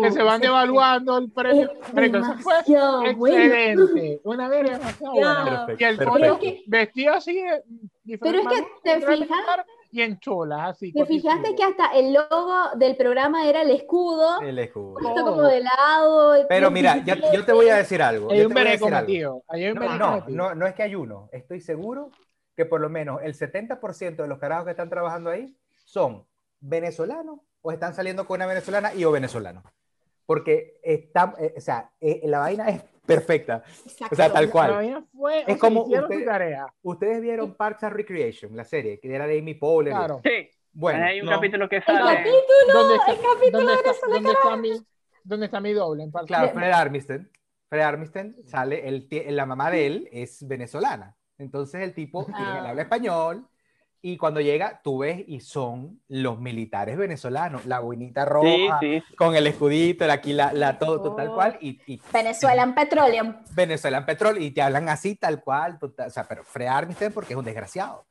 que se van devaluando el premio. Marico, eso fue excelente. Una verga demasiado buena. Perfecto, Y el coño Pero vestido así de Pero es que te fijas- y en cholas así. ¿Te fijaste que hasta el logo del programa era el escudo? El escudo. Puesto como de lado. Pero mira, ya- yo te voy a decir algo. Hay yo un te voy a decir algo. Hay un No, veneco no, no, no es que hay uno. Estoy seguro que por lo menos el 70% de los carajos que están trabajando ahí son venezolanos o están saliendo con una venezolana y o venezolanos. Porque está, eh, o sea, eh, la vaina es perfecta. O sea, tal La cual. vaina fue, o Es sea, como usted- tarea. Ustedes vieron Parks and Recreation, la serie, que era de Amy Poehler. Claro. Sí, Bueno, hay un no. capítulo que El sale... capítulo, ¿Dónde está, el capítulo dónde de está, Venezuela, dónde está mi, dónde está mi doble? En? Claro, Fred Armisen. Fred Armisen sale, el, la mamá de él es venezolana. Entonces el tipo Ah. él habla español y cuando llega tú ves y son los militares venezolanos, la boinita Sí, roja sí. con el escudito, el aquí la, la todo, todo tal Oh. cual y, y Venezuelan Petroleum. Venezuelan Petrol y te hablan así tal cual, total, o sea, pero Fred Armisen porque es un desgraciado.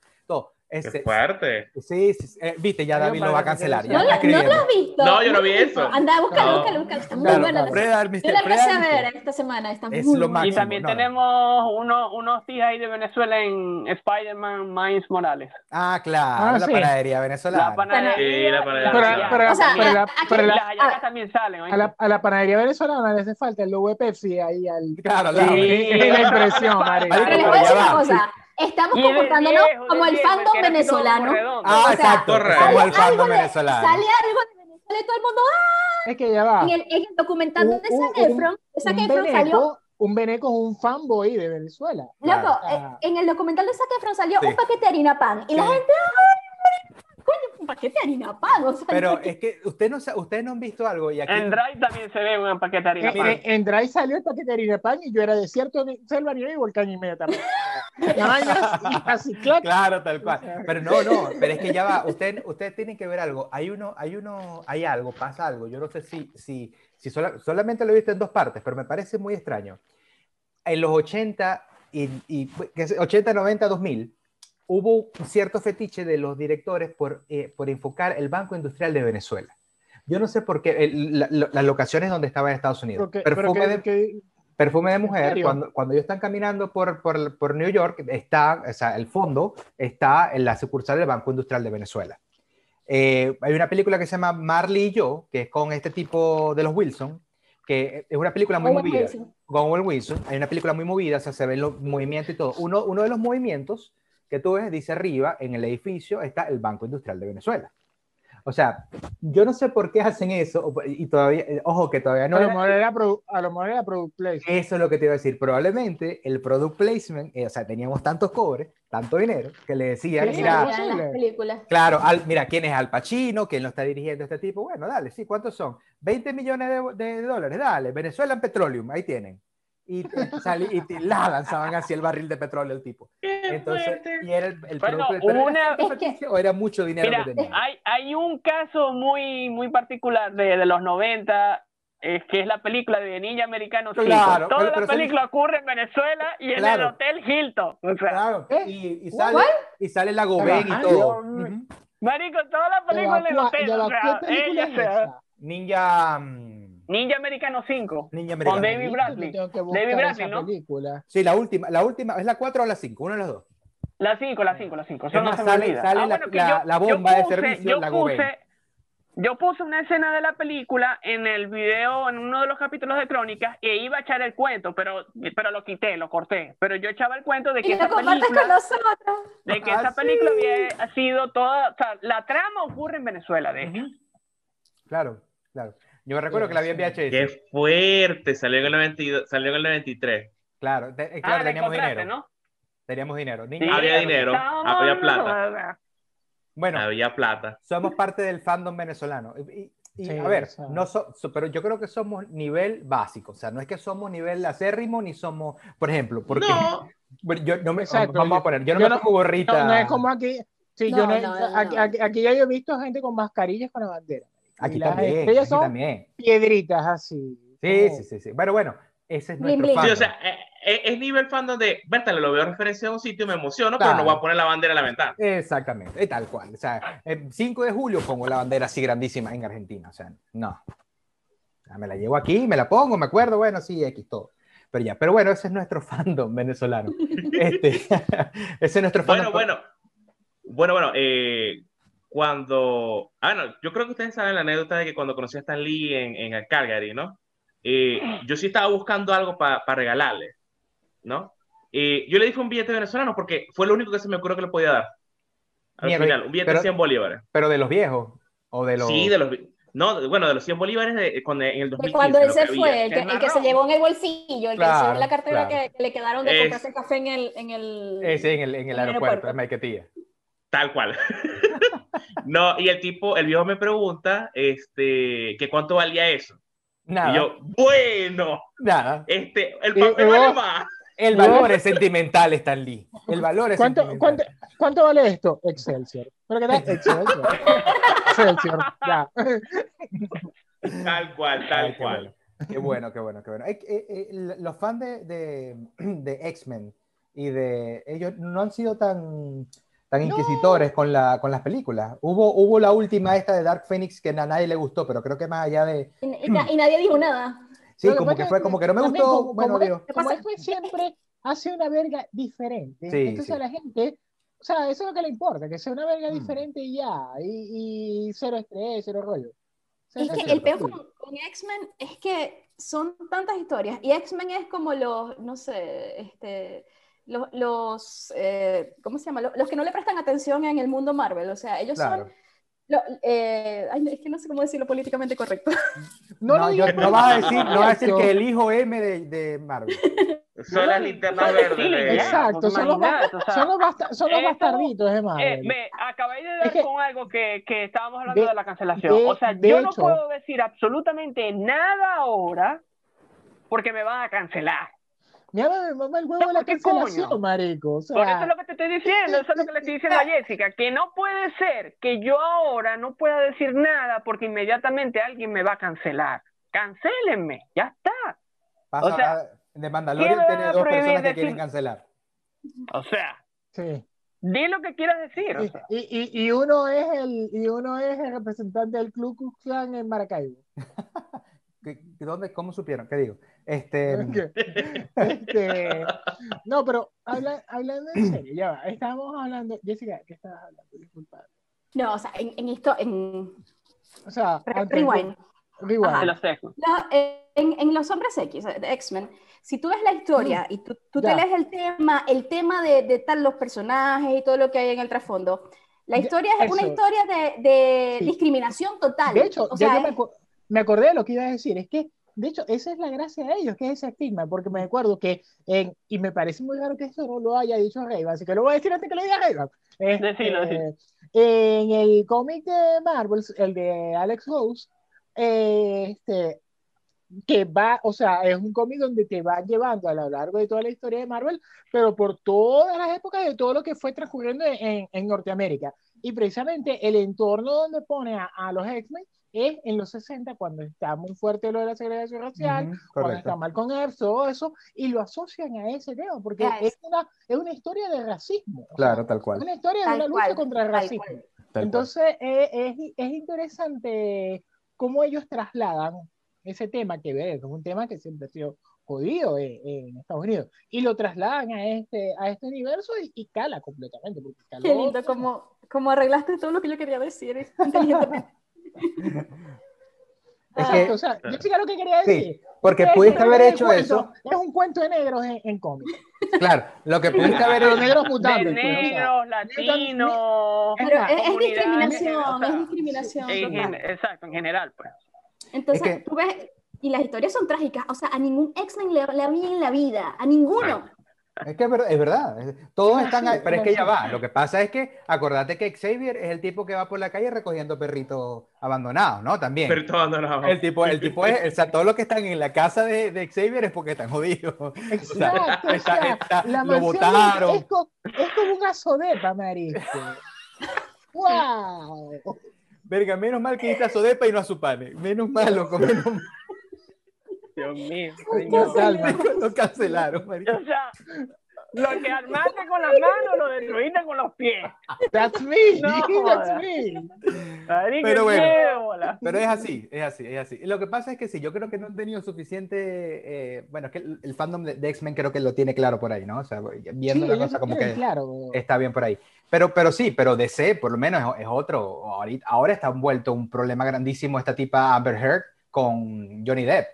Todo. Qué fuerte. sí, sí, sí, eh, viste, ya David lo va a cancelar. ya ¿No, la- ¿no lo has visto? No, yo no vi lo eso. Anda, búscalo, No. búscalo, búscalo. Está muy Claro. Armisen, Yo la Fred empecé a ver esta semana. Está Es muy lo buena. Y máximo. también no, tenemos uno, unos tíos ahí de Venezuela en Spider-Man Miles Morales. Ah, claro, Ah, la sí. panadería venezolana. La panadería. Sí, la panadería. Pero- hallacas. pero- O sea, pero la- aquí- pero Y la- las hallacas ah, también salen. A la, a la panadería venezolana le hace falta el logo de Pepsi ahí al. Claro, Sí, claro. es la impresión. Marico, Pero les voy a decir una cosa. Estamos comportándonos viejo, como el viejo, fandom venezolano. Ah, O sea, exacto. Como el Sale algo fandom de- venezolano. Sale algo de Venezuela y todo el mundo ¡ah! Es que ya va. En el, en el documental Un- de Zac Efron, Zac Efron salió un veneco es un fanboy de Venezuela. Loco, eh, en el documental de Zac Efron salió Sí. un paquete de harina pan y la Sí. gente, ¡ay, paquete de harina pan. O sea, Pero no- es que usted no, ustedes no han visto algo y aquí... En Drive también se ve un paquete de harina En, pan. en- en Drive salió el paquete de harina pan y yo era desierto de selva y volcán inmediatamente. Así, clac. Claro, tal cual. Pero no, no, pero es que ya va, ustedes usted tienen que ver algo. Hay uno, hay uno, hay algo, pasa algo. Yo no sé si, si, si sola- solamente lo he visto en dos partes, pero me parece muy extraño. En los 80 y, y que es 80, 90, 2000, hubo un cierto fetiche de los directores por, eh, por enfocar el Banco Industrial de Venezuela. Yo no sé por qué, el- la- la- las locaciones donde estaba en Estados Unidos. Perfume que- de- que- Perfume de ¿En mujer, cuando, cuando ellos están caminando por, por, por New York, está, o sea, el fondo está en la sucursal del Banco Industrial de Venezuela. Eh, hay una película que se llama Marley y yo, que es con este tipo de los Wilson, que es una película muy Owen movida. Wilson. Con Owen Wilson, hay una película muy movida, o sea, se ven los movimientos y todo. Uno, uno de los movimientos que tú ves, dice arriba, en el edificio está el Banco Industrial de Venezuela. O sea, yo no sé por qué hacen eso, y todavía, eh, ojo, que todavía no a, lo era- mejor era produ- a lo mejor era product placement. eso es lo que te iba a decir. Probablemente el product placement, eh, o sea, teníamos tantos cobres, tanto dinero, que le decían, Sí, mira, las claro, al- mira, ¿quién es Al Pacino? ¿Quién lo está dirigiendo este tipo? Bueno, dale, sí, ¿cuántos son? 20 millones de, de dólares, dale, Venezuela en Petroleum, ahí tienen. Y, eh, sali- y te- la lanzaban así el barril de petróleo el tipo. Qué Entonces, fuerte. y era el, el Bueno, producto- pero una- ¿era cierto ficticio o era mucho dinero Mira, que tenía? hay, hay un caso muy, muy particular de, de los 90, es que es la película de Ninja Americano 5. Claro, Toda pero- la pero son- película ocurre en Venezuela y en Claro. el Hotel Hilton. O sea, Claro, ¿Eh? y, y sale, y sale la Gobén y Ay, todo. Dios mío. Ujú. Marico, toda la película en el ¿cuál- hotel. o sea, ¿Qué película ella es sea-? Ninja. mm, Ninja Americano 5. Ninja Con Americano. David Listo, Bradley. David Bradley, ¿no? película. Sí, la última, la última, ¿es la 4 o la 5? Una de las dos. La 5, la 5, la 5. Eso Es no me sale- olvida. sale Ah, la- bueno, que la- yo- la yo bomba de servicio, yo la puse, yo puse una escena de la película en el video, en uno de los capítulos de Crónicas, e iba a echar el cuento, pero, pero lo quité, lo corté. Pero yo echaba el cuento de que esa con película, nosotros. de que Ah, esa sí. película había sido toda, o sea, la trama ocurre en Venezuela, de hecho. Claro, claro. Yo me recuerdo que la vi en VHS. Qué fuerte. Salió en el 92, salió en el 93. Claro, te- eh, Ah, claro la teníamos dinero. ¿no? Teníamos dinero. Sí, Había dinero, no, había plata. no, no. Bueno, Había plata. somos parte del fandom venezolano. Y, y- y, Sí, a ver, no so- so- pero yo creo que somos nivel básico. O sea, no es que somos nivel acérrimo ni somos, por ejemplo, porque No. bueno, yo no me Exacto, vamos yo- a poner, yo no yo me no- pongo gorrita. No, no es como aquí. Sí, No, yo no, no, no, aquí, no. aquí- aquí ya yo he visto gente con mascarillas con la bandera. Aquí Y las también, estrellas aquí son también. piedritas así. Sí, como- sí, sí, sí. Bueno, bueno, ese es nuestro fandom. Sí, o sea, eh, eh, es nivel fandom de, Bertale, lo veo referencia a un sitio, me emociono, pero Claro. no voy a poner la bandera en la ventana. Exactamente, es tal cual. O sea, el 5 de julio pongo la bandera así grandísima en Argentina. O sea, no. Me la llevo aquí, me la pongo, me acuerdo, bueno, sí, X, todo. Pero ya, pero bueno, ese es nuestro fandom venezolano. Este, ese es nuestro fandom. Bueno, bueno. Bueno, bueno, eh, cuando. Ah, no, yo creo que ustedes saben la anécdota de que cuando conocí a Stan Lee en, en Calgary, ¿no? Eh, yo sí estaba buscando algo para regalarle, ¿no? Eh, yo le di fue un billete venezolano porque fue lo único que se me ocurrió que le podía dar. Al Mierda, final, un billete pero- de 100 bolívares. Pero de los viejos o de los. Sí, de los. No, de- bueno, de los 100 bolívares de, cuando, en el De 2015. cuando él lo se que había. fue, el que, El que se llevó en el bolsillo, el que Claro, se en la cartera claro. que, que le quedaron de comprarse café en el... En el... Ese en el, en el En el aeropuerto, aeropuerto. de Maiquetía. Tal cual. no, y el tipo, el viejo me pregunta, este, que cuánto valía eso. Nada. Y yo, bueno, Nada. este, el Y- papel y vale vos- más. El valor es sentimental, Stan Lee. El valor es ¿Cuánto, sentimental. cuánto, cuánto vale esto? Excelsior. ¿Pero qué tal? Excelsior. Excelsior. Ya. Tal cual, Ay, tal qué cual. bueno. Qué bueno, qué bueno, qué bueno. Eh, eh, eh, los fans de, de, de X-Men y de ellos no han sido tan, tan inquisitores con, la, con las películas. Hubo, hubo la última esta de Dark Phoenix que a nadie le gustó, pero creo que más allá de... Y, y y nadie dijo nada. Sí, como que es fue como que no me también gustó. como- bueno, como, digo, como pasa? X-Men siempre hace una verga diferente. Sí, entonces sí. a la gente, o sea, eso es lo que le importa, que sea una verga Mm. diferente y ya. Y, y cero estrés, cero rollo. O sea, Es que es el peor con, con X-Men es que son tantas historias. Y X-Men es como los, no sé, este, los, los eh, ¿cómo se llama? Los, los que no le prestan atención en el mundo Marvel. O sea, ellos claro. son. lo- eh, ay, es que no sé cómo decirlo políticamente correcto. No, No, yo- vas a decir, no vas a decir que el hijo M de, de Marvel. Son las linternas verdes. de- Exacto, son los, o sea, son los, basta- son los bastarditos de Eh, Marvel. me acabáis de dar Es que- con algo que, que estábamos hablando de- de, la cancelación. de- o sea, yo no puedo decir absolutamente nada ahora porque me van a cancelar. Mi mamá me mama el huevo de la ¿Por qué cancelación, coño? marico. O sea, Por eso es lo que te estoy diciendo, eso es lo que le estoy diciendo a Jessica, que no puede ser que yo ahora no pueda decir nada porque inmediatamente alguien me va a cancelar. Cancélenme, ya está. Pasa, O sea, de Mandalorian ¿quién tiene dos prohibir personas que decir- quieren cancelar. O sea, sí. di lo que quieras decir. o Y, sea. y, y- y uno es el y uno es el representante del Ku Klux Klan en Maracaibo. ¿Qué- ¿Dónde, ¿Cómo supieron? ¿Qué digo? Este, Este, no, pero habla- hablando en serio, ya va. Estábamos hablando, Jessica, ¿qué estabas hablando? Disculpa. No, o sea, en, en esto, en O sea, rewind. rewind. De los X-Men. No, en, en Los Hombres X, de X-Men, si tú ves la historia y tú, tú te Mm. Lees el tema, el tema de, de tal, los personajes y todo lo que hay en el trasfondo, la Ya, historia es una eso. historia de, de Sí. discriminación total. De hecho, o ya sea, yo me, acu- me acordé de lo que iba a decir. Es que, de hecho, esa es la gracia de ellos, que es ese estigma, porque me acuerdo que, y me parece muy raro que esto no lo haya dicho Reyba, así que lo voy a decir antes que lo diga Reyba. Este, Decilo, decilo. En el cómic de Marvel, el de Alex Rose, eh, este, que va, o sea, es un cómic donde te va llevando a lo largo de toda la historia de Marvel, pero por todas las épocas de todo lo que fue transcurriendo en, en Norteamérica. Y precisamente el entorno donde pone a, a los X-Men es en los 60, cuando está muy fuerte lo de la segregación racial, ujú, cuando está correcto. mal con X, todo eso, y lo asocian a ese tema, porque Yes. es una, es una historia de racismo. o Claro, sea, tal es cual. una historia de Tal una lucha cual, contra el tal racismo. cual. tal cual. Entonces, eh, es, es interesante cómo ellos trasladan ese tema que es un tema que siempre ha sido jodido en, en Estados Unidos, y lo trasladan a este, a este universo y, y cala completamente. Porque caló, Qué lindo, como, como arreglaste todo lo que yo quería decir inteligentemente. Es Exacto, que- o sea, yo sí lo que quería Sí, decir. porque Es pudiste haber hecho cuento- eso. Es un cuento de negros en, en cómics. Claro, lo que pudiste haber hecho. negros De mutantes. pues, negros, latinos, Es Pero más, es, es comunidades, discriminación, o sea, es discriminación. en exacto, en general, pues. Entonces, Es que- tú ves, y las historias son trágicas, o sea, a ningún X-Men le, le va bien la vida, a ninguno. Es que es verdad, es verdad. Todos Es están ahí, pero es que ya va. Lo que pasa es que acordate que Xavier es el tipo que va por la calle recogiendo perritos abandonados, ¿no? También. Pero todo abandonado. El tipo, el tipo es, o sea, todos los que están en la casa de, de Xavier es porque están jodidos. Exacto, o sea, está- la lo botaron. Es, co- es como una sodepa, marico. ¡Wow! Verga, menos mal que está a Sodepa y no a su pane. Menos mal, loco, menos mal. Dios mío, Con calma. Lo cancelaron, marico. O sea, lo que armaste con las manos lo destruiste con los pies. That's me, No that's me. Marico, Pero bueno. qué bola. Pero es así, es así, es así. Lo que pasa es que sí, yo creo que no han tenido suficiente. eh, bueno, es que el, el fandom de, de X-Men creo que lo tiene claro por ahí, ¿no? O sea, viendo Sí, la cosa como que claro. está bien por ahí. Pero, pero sí, pero DC por lo menos es, es otro. Ahorita, ahora está envuelto un problema grandísimo esta tipa Amber Heard con Johnny Depp.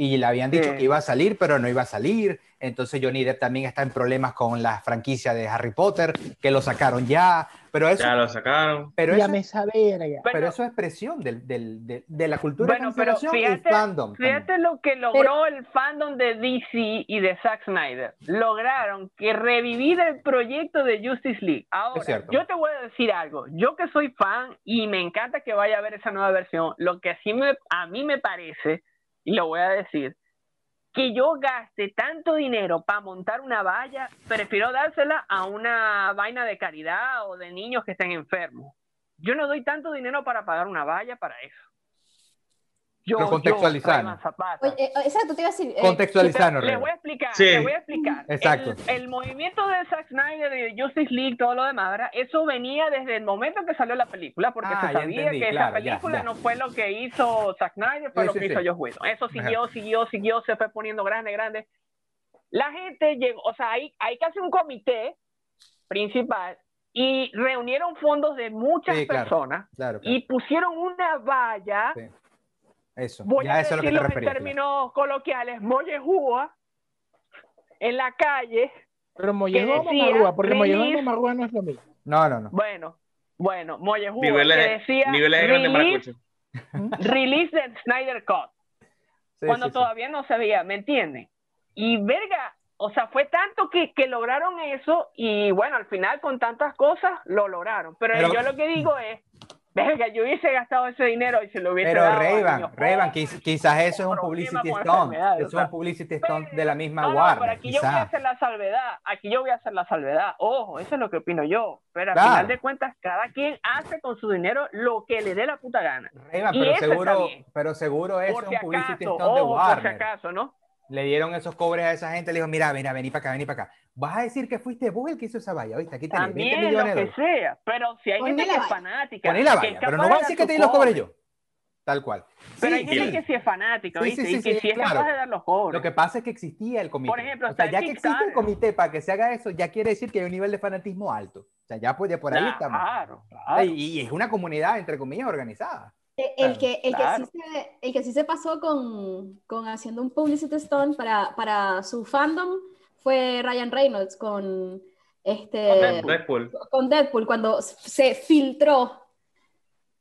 Y le habían dicho Sí. que iba a salir, pero no iba a salir. Entonces Johnny Depp también está en problemas con la franquicia de Harry Potter, que lo sacaron ya. Pero eso, Ya lo sacaron. pero eso, Dígame esa verga. pero Bueno, eso es presión del, del- de, de la cultura Bueno, de pero cancelación y fíjate- fandom. también. Fíjate lo que logró el fandom de DC y de Zack Snyder. Lograron que revivir el proyecto de Justice League. Ahora, yo te voy a decir algo. Yo que soy fan y me encanta que vaya a ver esa nueva versión, lo que así me, a mí me parece, y lo voy a decir, que yo gaste tanto dinero para montar una valla, prefiero dársela a una vaina de caridad o de niños que estén enfermos. Yo no doy tanto dinero para pagar una valla para eso. Yo, Pero contextualizar, eh, exacto, te iba a decir. eh, Contextualizarnos, Les voy a explicar, Sí. les voy a explicar. Exacto. El, el movimiento de Zack Snyder y de Justice League, todo lo demás, ¿verdad? eso venía desde el momento que salió la película, porque Ah, se ya sabía entendí, que claro, esa ya, película ya. no fue lo que hizo Zack Snyder, fue Sí, lo que sí. hizo Joss Whedon. Eso siguió, siguió, siguió, se fue poniendo grande, grande. La gente llegó, o sea, hay, hay casi un comité principal y reunieron fondos de muchas Sí, claro. personas Claro, claro. y pusieron una valla Sí. Eso, voy ya a eso es lo que te en términos coloquiales, mollejúa en la calle. Pero Mollejón o Mamarúa, porque release- o Mamarúa no es lo mismo. No, no, no. Bueno, bueno, mollejúa Niveles, que decía niveles de grande release, release del Snyder Cut, Sí, cuando sí, sí. todavía no se veía, ¿me entienden? Y verga, o sea, fue tanto que, que lograron eso y bueno, al final con tantas cosas lo lograron. Pero, Pero- yo lo que digo es, verga, yo hubiese gastado ese dinero y se lo hubiese Pero dado Rayban, pobres, quiz- quizás eso es un publicity stunt. Eso es un publicity stunt de la misma No, no, Warner. pero aquí yo voy a hacer la salvedad, aquí yo voy a hacer la salvedad. Ojo, eso es lo que opino yo. Pero al Claro. final de cuentas, cada quien hace con su dinero lo que le dé la puta gana. Y pero seguro, pero seguro eso es un publicity acaso, stunt de ojo, por si Warner. acaso, ¿no? Le dieron esos cobres a esa gente, le dijo, mira, mira, vení para acá, vení para acá. Vas a decir que fuiste vos el que hizo esa valla, ¿viste? Aquí tenés 20 También lo millones de que dólares. sea, pero si hay Poné gente la que es valla. fanática. Poné la que valla, pero no va a de decir dar que te sus los cobres. yo. Tal cual. Pero Sí, hay gente sí. que sí es fanática, ¿viste? sí, sí, y que sí, sí es claro. capaz de dar los cobres. Lo que pasa es que existía el comité. Por ejemplo, o sea, ya que existe el comité para que se haga eso, ya quiere decir que hay un nivel de fanatismo alto. O sea, ya pues, ya por ahí Nah, estamos. Claro, claro. Y, y es una comunidad, entre comillas, organizada. Eh, El que, el, claro. que sí se, el que sí se pasó con, con haciendo un publicity stunt para, para su fandom fue Ryan Reynolds con, este, Con Deadpool. con Deadpool cuando se filtró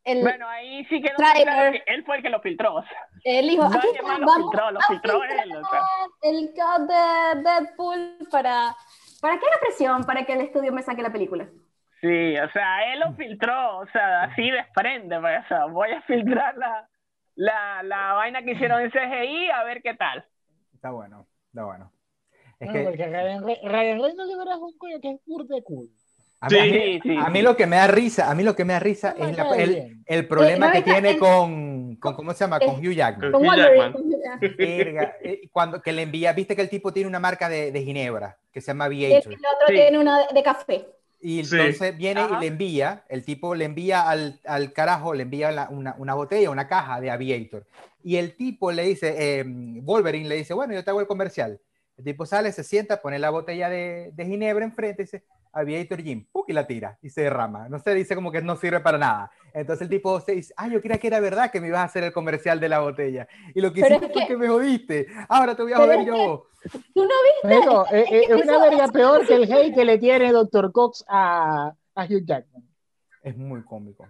el, Bueno, ahí sí quedó claro que él fue el que lo filtró. él dijo, aquí Nadie está, más lo vamos filtró, lo a filtró filtrar él, o sea. el cut de Deadpool para... ¿Para qué la presión? Para que el estudio me saque la película. Sí, o sea, él lo filtró, o sea, así desprende, pues, o sea, voy a filtrar la, la, la vaina que hicieron en CGI a ver qué tal. Está bueno, está bueno. Es No, que porque Ryan, Re- Ryan Reynolds de verdad es un coño que es burda cool. a mí, a mí- Sí, sí, a mí sí. lo que me da risa, a mí lo que me da risa No es la- el, el problema Eh, que ahorita tiene el- con, con, ¿cómo se llama? Con Hugh Jackman. Con Hugh Wolverine. Verga, eh, cuando que le envía, viste que el tipo tiene una marca de, de ginebra que se llama Viator. el otro Sí. tiene una de, de café. Y Sí. entonces viene Ajá. y le envía, el tipo le envía al, al carajo, le envía la- una, una botella, una caja de Aviator. Y el tipo le dice, eh, Wolverine le dice, bueno, yo te hago el comercial. El tipo sale, se sienta, pone la botella de, de ginebra enfrente y dice, Aviator ¡puc! y la tira y se derrama. No sé, dice como que no sirve para nada. Entonces el tipo se dice, ah, yo creía que era verdad que me ibas a hacer el comercial de la botella. Y lo que Pero hiciste es fue que- me jodiste. Ahora te voy a Pero joder que- yo. ¿Tú no viste? Marico, eh, eh, es una verga peor que el hate que le tiene Dr. Cox a, a Hugh Jackman. Es muy cómico.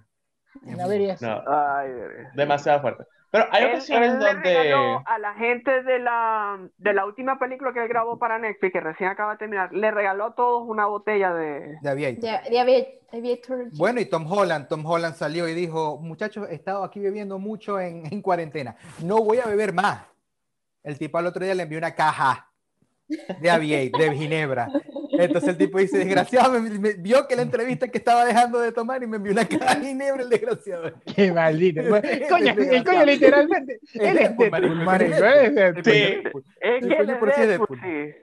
Es Una muy- verga así. No, Ay, demasiado fuerte. Pero hay él, ocasiones él le donde. regaló a la gente de la, de la última película que él grabó para Netflix, que recién acaba de terminar, le regaló a todos una botella de... De Aviator. De, de Aviator. Bueno, y Tom Holland, Tom Holland salió y dijo, muchachos, he estado aquí bebiendo mucho en, en cuarentena, no voy a beber más. El tipo al otro día le envió una caja de Aviate, de Ginebra. Entonces el tipo dice, desgraciado, me, me- vio que la entrevista que estaba dejando de tomar y me envió una caja de Ginebra, el desgraciado. Qué maldito. Coño, el coño literalmente. Él es sí.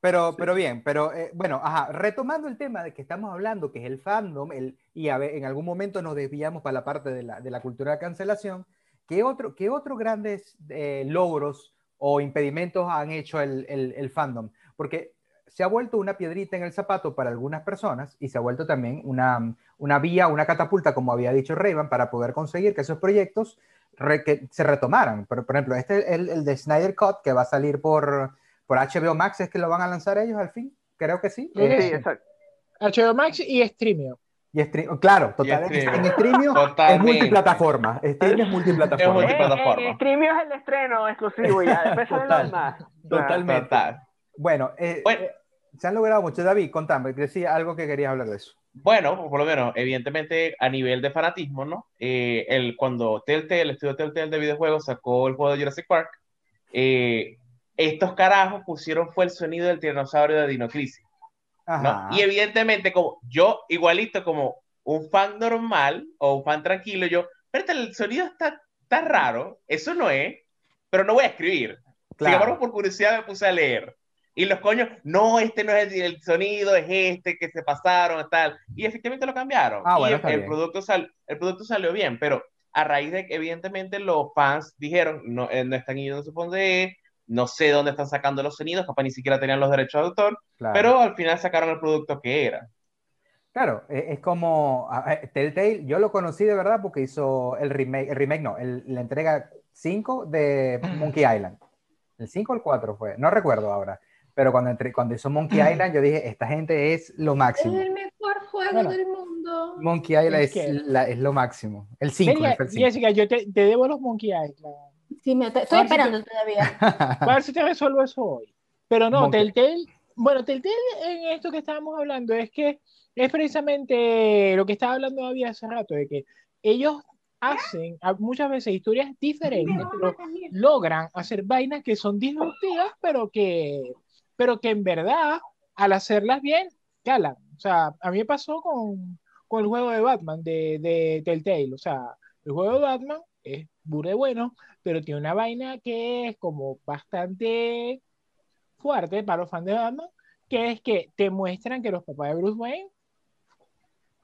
Pero, pero bien, pero eh, bueno, ajá, retomando el tema de que estamos hablando, que es el fandom, el, y a ver, en algún momento nos desviamos para la parte de la, de la cultura de cancelación, ¿qué, otro, qué otros grandes eh, logros o impedimentos han hecho el, el, el fandom? Porque se ha vuelto una piedrita en el zapato para algunas personas y se ha vuelto también una, una vía, una catapulta, como había dicho Rayban, para poder conseguir que esos proyectos re- que se retomaran. Por, por ejemplo, este es el, el de Snyder Cut, que va a salir por, por HBO Max, ¿es que lo van a lanzar ellos al fin? Creo que sí. Sí, Eh, Sí, exacto. HBO Max y Streamio. Y stream- claro, total, Y en Streamio es multiplataforma. Streamio es multiplataforma. Es En, en Streamio es el estreno exclusivo ya, después Total. demás. Totalmente. Total. Bueno, eh, Bueno. eh, se han logrado mucho. David, contame, decía algo que querías hablar de eso. Bueno, por lo menos, evidentemente, a nivel de fanatismo, ¿no? Eh, el, cuando Telltale, el estudio Telltale de videojuegos sacó el juego de Jurassic Park, eh, estos carajos pusieron fue el sonido del tiranosaurio de Dino ¿no? Y evidentemente, como yo, igualito como un fan normal o un fan tranquilo, yo, espérate, el sonido está, está raro, eso no es, pero no voy a escribir. Sin Claro. embargo, por curiosidad me puse a leer. Y los coños, no, este no es el, el sonido, es este que se pasaron, tal. Y efectivamente lo cambiaron. Ah, y el, producto sal- el producto salió bien, pero a raíz de que evidentemente los fans dijeron, no, eh, no están yendo a su no sé dónde están sacando los sonidos, capaz ni siquiera tenían los derechos de autor, Claro. pero al final sacaron el producto que era. Claro, eh, es como Telltale, yo lo conocí de verdad porque hizo el remake, el remake no, el- la entrega 5 de Monkey Island. El 5 o el 4 fue, no recuerdo ahora, pero cuando, entré, cuando hizo Monkey Island yo dije, esta gente es lo Es máximo. el mejor juego Bueno. del mundo. Monkey Island Es es, que- la- es lo máximo. El 5, Verga, fue el 5. Jessica, yo te, te debo los Monkey Island. Sí, me, estoy Ah, esperando todavía. A ver si te resuelvo eso hoy. Pero no, Monkey. Telltale, bueno, Telltale en esto que estábamos hablando es que es precisamente lo que estaba hablando David hace rato, de que ellos hacen muchas veces historias diferentes, pero logran hacer vainas que son disruptivas, pero que, pero que en verdad, al hacerlas bien, calan. O sea, a mí me pasó con, con el juego de Batman de, de Telltale. O sea, el juego de Batman es burda bueno, pero tiene una vaina que es como bastante fuerte para los fans de Batman, que es que te muestran que los papás de Bruce Wayne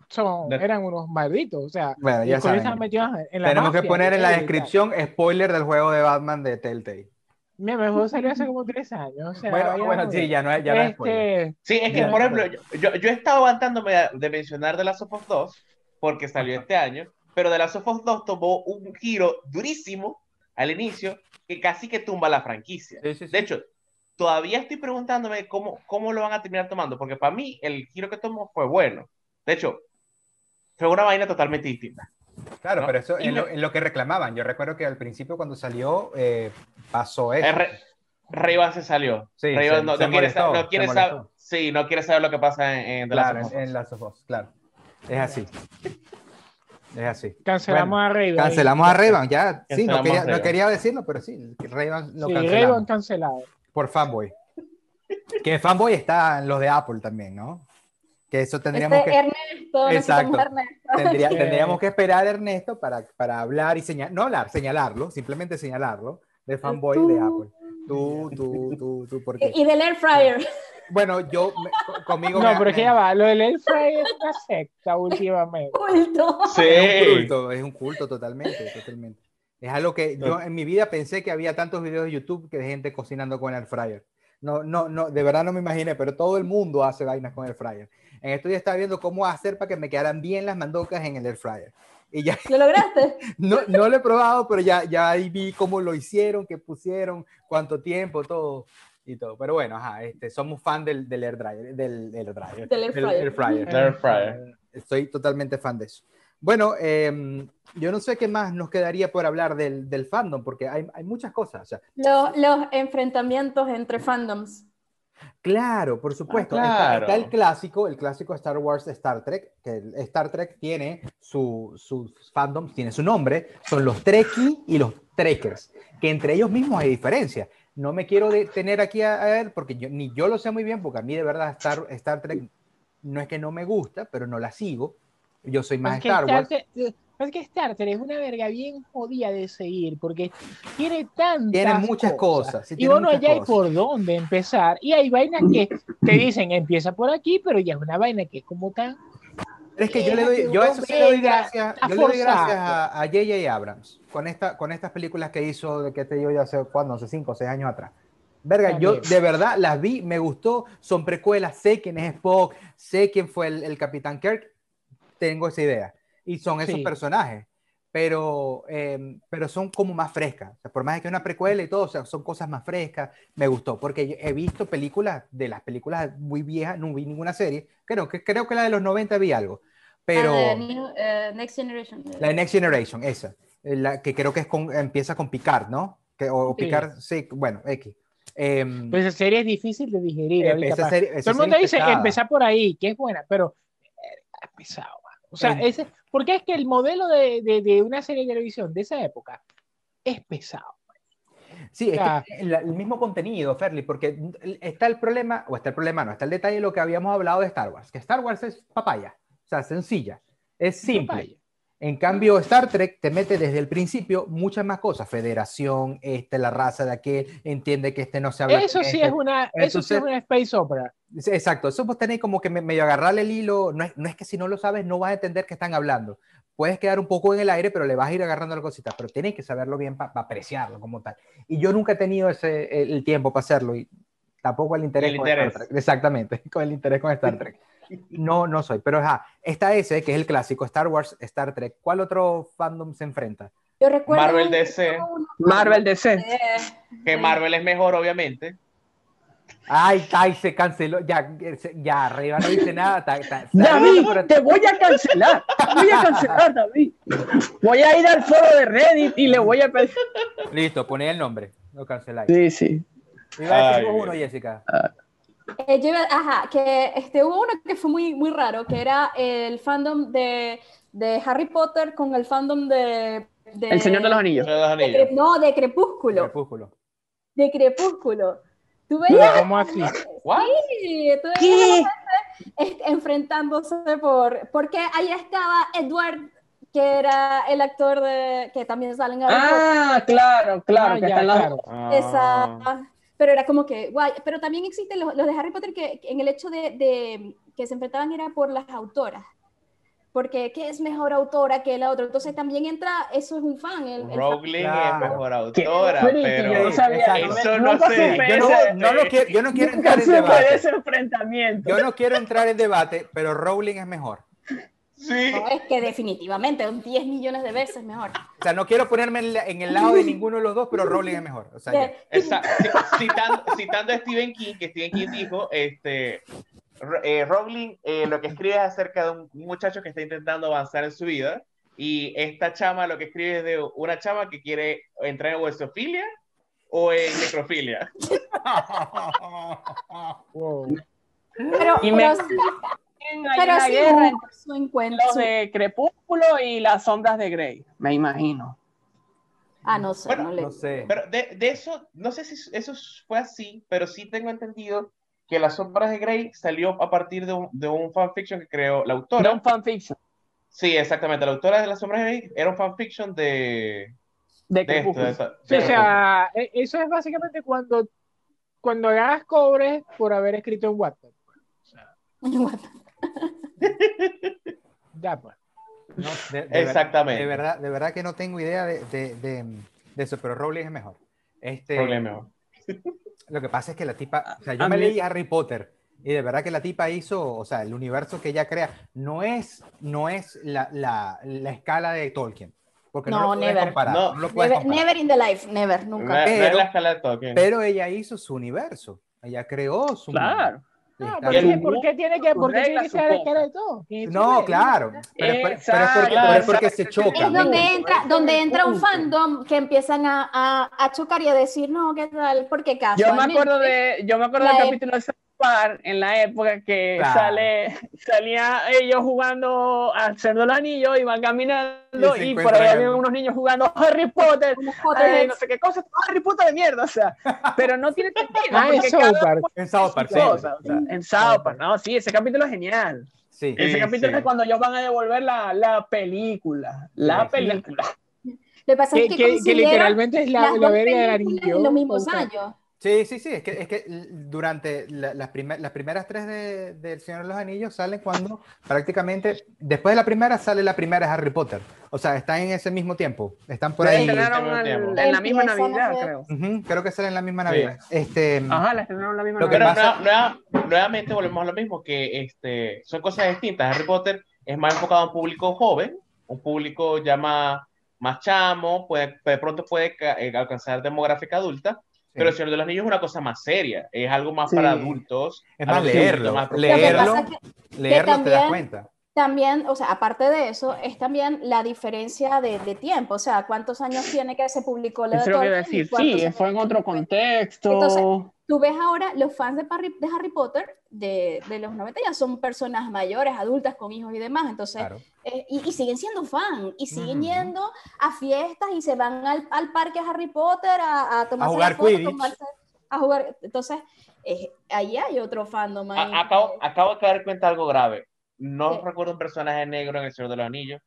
son, eran unos malditos. O sea, Bueno, ya saben. en la Tenemos que mafia poner en la descripción spoiler del juego de Batman de Telltale. Mira, mi juego salió hace como tres años. O sea, Bueno, bueno, no- sí, ya no es, ya no es spoiler. este, Sí, es que, Ya. por ejemplo, yo, yo, yo he estado aguantándome de, de mencionar The Last of Us 2 porque salió este año, pero The Last of Us 2 tomó un giro durísimo al inicio que casi que tumba la franquicia. Sí, sí, sí. De hecho, todavía estoy preguntándome cómo, cómo lo van a terminar tomando, porque para mí el giro que tomó fue bueno. De hecho, fue una vaina totalmente distinta. Claro, ¿no? pero eso es lo, me- es lo que reclamaban. Yo recuerdo que al principio cuando salió eh, pasó eso. Re- se salió. Sí, se- no, se no quiere, molestó, no saber, sí, no quiere saber lo que pasa en, en The Last Claro, en, en Last of Us, claro. Es así. Es así. cancelamos Bueno, a Ray Cancelamos a Rayban, ya. Sí, no quería, no decirlo, pero sí, Rayban lo Sí, cancelamos. Ray-Ban cancelado. por fanboy. Que fanboy está en los de Apple también, ¿no? Que eso tendríamos Este que Ernesto, Exacto. Ernesto. tendría- tendríamos que esperar a Ernesto para, para hablar y señalar, no hablar, señalarlo, simplemente señalarlo de fanboy de Apple. Tú, tú, tú, tú, porque Y, y del air fryer. Bueno, yo me- co- conmigo No, me- pero es que me- ya va, lo del Air Fryer es una secta últimamente. Culto. Sí. Es un culto, es un culto totalmente, totalmente. Es algo que yo en mi vida pensé que había tantos videos de YouTube que de gente cocinando con el fryer. No, no, no, de verdad no me imaginé, pero todo el mundo hace vainas con el fryer. En estos días estaba viendo cómo hacer para que me quedaran bien las mandocas en el air fryer. Y ya ¿Lo lograste? no, no lo he probado, pero ya, ya ahí vi cómo lo hicieron, qué pusieron, cuánto tiempo, todo y todo. Pero bueno, ajá, este, somos fan del, del air dryer, del, del air dryer, Del air fryer. air fryer. Air fryer. Estoy totalmente fan de eso. Bueno, em, yo no sé qué más nos quedaría por hablar del, del fandom, porque hay, hay muchas cosas. O sea, Los, los enfrentamientos entre fandoms. claro, por supuesto. está- claro. Está, el clásico, el clásico Star Wars, Star Trek, que Star Trek tiene su, sus fandoms, tiene su nombre, son los Trekkie y los Trekkers, que entre ellos mismos hay diferencia. No me quiero detener aquí a, a ver, porque yo, ni yo lo sé muy bien, porque a mí de verdad Star, Star Trek no es que no me gusta, pero no la sigo. Yo soy más Es que Star Wars. Trek- es que Star Trek es una verga bien jodida de seguir porque tiene tantas Tiene muchas cosas, sí, y bueno, ya hay por dónde empezar. Y hay vainas que te dicen empieza por aquí, pero ya es una vaina que es como tan. Es que yo le doy, yo eso sí le doy gracias, yo le doy gracias a, a J.J. Abrams con, esta, con estas películas que hizo, de que te digo yo hace cuándo, hace cinco o seis años atrás. Verga, yo de verdad las vi, me gustó, son precuelas, sé quién es Spock, sé quién fue el, el Capitán Kirk, tengo esa idea. Y son esos Sí. personajes, pero, eh, pero son como más frescas. O sea, por más de que es una precuela y todo, o sea, son cosas más frescas. Me gustó, porque he visto películas, de las películas muy viejas, no vi ninguna serie. Creo que, creo que la de los 90 vi algo. Pero Ah, de New- eh, Next Generation. la de Next Generation, esa, eh, la que creo que es con, empieza con Picard, ¿no? Que, o Sí. Picard, sí, bueno, X. Em, Pues esa serie es difícil de digerir. eh, ahorita, esa serie- esa Todo el mundo dice empezar por ahí, que es buena, pero eh, es pesado. O sea, ese, porque es que el modelo de, de- de una serie de televisión de esa época es pesado. Sí, es sea- que el, el mismo contenido, Ferli, porque está el problema, o está el problema, no, está el detalle de lo que habíamos hablado de Star Wars, que Star Wars es papaya, o sea, sencilla, es simple. Papaya. En cambio, Star Trek te mete desde el principio muchas más cosas, federación, este, la raza de aquel, entiende que este no se habla. Eso sí este. es una, eso sí es Entonces- una space opera. Exacto, eso vos tenés como que me- medio agarrarle el hilo, no es, no es que si no lo sabes no vas a entender que están hablando, puedes quedar un poco en el aire, pero le vas a ir agarrando la cosita, pero tienes que saberlo bien para apreciarlo como tal. Y yo nunca he tenido ese, el, el tiempo para hacerlo y tampoco el interés, El con interés. Star Trek. Exactamente, con el interés con Star Trek. No, no soy, pero ajá, está ese que es el clásico, Star Wars, Star Trek. ¿Cuál otro fandom se enfrenta? Yo recuerdo. Marvel DC. Marvel DC. Que Marvel es mejor, obviamente. Ay, ay, se canceló, ya, ya, arriba no dice nada. ta- ta- David, pero- te voy a cancelar. Te voy a cancelar, David. Voy a ir al foro de Reddit y le voy a pedir. Listo, poné el nombre, lo canceláis. Sí, sí. Iba a decir uno. Jessica. Eh, yo iba- ajá, que este, hubo uno que fue muy, muy raro, que era el fandom de, de Harry Potter con el fandom de... de- El Señor de los Anillos. De de no, de Crepúsculo. Crepúsculo. De Crepúsculo. Tú veías ¿Cómo así? Sí, tú veías la este, enfrentándose por... Porque ahí estaba Edward, que era el actor de... que también sale en Harry Potter. Ah, claro, claro, Ah, que ya, están las- claro. Esa, pero era como que, guay, pero también existen los, los de Harry Potter que, que en el hecho de, de que se enfrentaban era por las autoras. Porque ¿qué es mejor autora que la otra? Entonces también entra, eso es un fan. El, el fan- Rowling Claro. es mejor Qué autora, freaky, pero yo no sabía. Eso no sé. Yo no, no lo quiero, yo no quiero entrar en debate. ese enfrentamiento. Yo no quiero entrar en debate, pero Rowling es mejor. Sí. No, es que definitivamente, un 10 millones de veces mejor. O sea, no quiero ponerme en, el lado de ninguno de los dos, pero Rowling es mejor. O sea, Esa- citando, citando a Stephen King, que Stephen King dijo, este, eh, Rowling eh, lo que escribe es acerca de un muchacho que está intentando avanzar en su vida y esta chama lo que escribe es de una chama que quiere entrar en huesofilia o en necrofilia. Wow. pero, Y me- pero, sí- Hay pero una sí guerra hubo entre su encuentro. los de Crepúsculo y las sombras de Grey, me imagino. Ah, no sé, Bueno, no le- No sé. Pero de, de eso, no sé si eso fue así, pero sí tengo entendido que Las Sombras de Grey salió a partir de un, de un fanfiction que creó la autora. Non fanfiction Sí, exactamente. La autora de Las Sombras de Grey era un fanfiction de, de de esto. Crepúsculo. de esa- Sí, de o sea, e- eso es básicamente cuando, cuando ganas cobres por haber escrito en. O sea, ya pues. No, de, de Exactamente. De verdad, de verdad que no tengo idea de, de- de- de eso, pero Rowling es mejor. Este, Problema. Lo que pasa es que la tipa, o sea, yo A me mí- leí Harry Potter y de verdad que la tipa hizo, o sea, el universo que ella crea no es, no es la, la, la escala de Tolkien, porque no, No, lo puedes never. comparar. No. no lo puedes Never, comparar. never in the life, never, nunca. Pero- la escala de Tolkien. Pero ella hizo su universo, ella creó su. Claro. No, está pero es su- que ¿por qué tiene que, por qué tiene reglas, que su ser todo? No, claro, pero, es por- pero es porque, Exacto, pero es porque se choca. Es donde entra, donde entra un fandom que empiezan a, a, a chocar y a decir, no, ¿qué tal? Porque Yo me casualmente... acuerdo de, yo me acuerdo del capítulo de Park en la época que Claro. sale, salía ellos jugando de los anillos, iban caminando Y y, por ahí había unos niños jugando Harry Potter, eh, no sé qué cosa, Harry Potter de mierda, o sea, pero no tiene sentido. Ah, en South Park. En South Park, sí. cosa, o sea, en South Park, no, sí, ese capítulo es genial. Sí. Ese Sí, capítulo sí. es cuando ellos van a devolver la, la película, la Sí. película. Lo que pasa Que, es que, que- que literalmente es la, la verga del anillo. en los mismos años. Sí, sí, sí, es que, es que durante la- las, primer- las primeras tres de, de El Señor de los Anillos salen cuando prácticamente, después de la primera sale la primera de Harry Potter. O sea, están en ese mismo tiempo, están por La ahí. estrenaron en la misma Navidad, creo. Ujú, creo que salen en la misma Navidad. Este, Ajá, la estrenaron la misma Navidad. Pasa- nueva- nueva- nuevamente volvemos a lo mismo, que este, son cosas distintas. Harry Potter es más enfocado a un público joven, un público ya más, más chamo, puede, de pronto puede eh, alcanzar demográfica adulta, pero El Señor de los Niños es una cosa más seria, es algo más Sí. para adultos. es más leerlo, más que leerlo, es que leerlo te das cuenta. También, o sea, aparte de eso, es también la diferencia de, de tiempo. O sea, ¿cuántos años tiene que se publicó la de a Tolkien decir. Sí, años fue en otro contexto. Entonces, Tú ves ahora, los fans de Harry, de Harry Potter de, de los 90 ya son personas mayores, adultas, con hijos y demás. Entonces, Claro. eh, y, y siguen siendo fan, y siguen yendo a fiestas y se van al, al parque Harry Potter a, a tomarse jugar la foto, tomarse- a jugar. Entonces, eh, ahí hay otro fandom. ahí A- acabo, acabo de caer cuenta de algo grave. No ¿Qué? recuerdo un personaje negro en El Señor de los Anillos.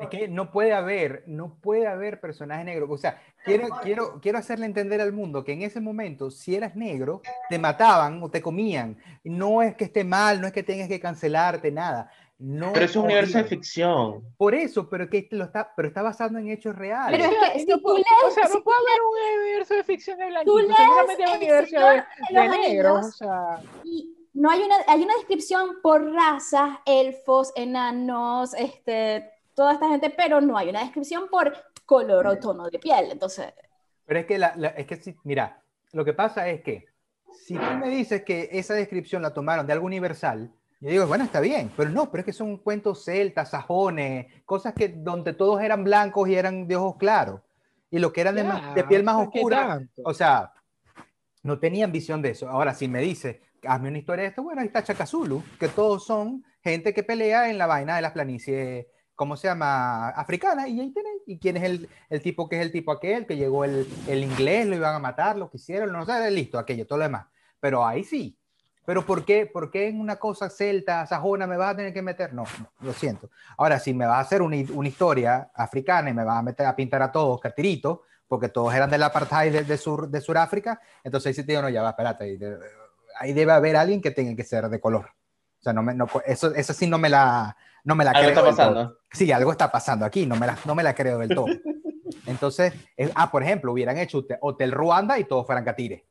Es que no puede haber, no puede haber personaje negro. O sea, quiero, quiero, quiero hacerle entender al mundo que en ese momento, si eras negro, te mataban o te comían. No es que esté mal, no es que tengas que cancelarte, nada. No Pero es un universo de ficción. Por eso, pero que lo está, pero está basado en hechos reales. Pero es que si no tú lees- o sea, si no puede haber un universo de ficción de Tú blanquitos, lees El universo de, de de los negros, Anillos. o sea, Y no hay una, hay una descripción por razas, elfos, enanos, este, toda esta gente, pero no hay una descripción por color o tono de piel. Entonces, Pero es que, la, la- es que si- mira, lo que pasa es que si tú me dices que esa descripción la tomaron de algo universal, yo digo, bueno, está bien, pero no, pero es que son cuentos celtas, sajones, cosas que donde todos eran blancos y eran de ojos claros, y lo que eran de, más- de piel más sea, ¿qué oscura, o sea, no tenían visión de eso. Ahora, si me dice, hazme una historia de esto, bueno, ahí está Chacazulu, que todos son gente que pelea en la vaina de las planicies, ¿cómo se llama? Africana, y ahí tenéis. ¿Y quién es el, el tipo que es el tipo aquel, que llegó el, el inglés, lo iban a matar, lo quisieron, no sé, listo, aquello, todo lo demás. Pero ahí sí. Pero ¿por qué, ¿por qué en una cosa celta, sajona, me vas a tener que meter? No, no, lo siento. Ahora, si me vas a hacer una, una historia africana y me vas a meter a pintar a todos catiritos, porque todos eran del apartheid de, de, sur, de Sudáfrica, entonces ahí sí te digo, no, ya va, espérate, ahí, de- ahí debe haber alguien que tenga que ser de color. O sea, no me, no, eso, eso sí no me la, no me la Algo creo. está del todo. pasando. Sí, algo está pasando aquí, no me la, no me la creo del todo. Entonces, es- ah, por ejemplo, hubieran hecho Hotel- Ruanda y todos fueran catires.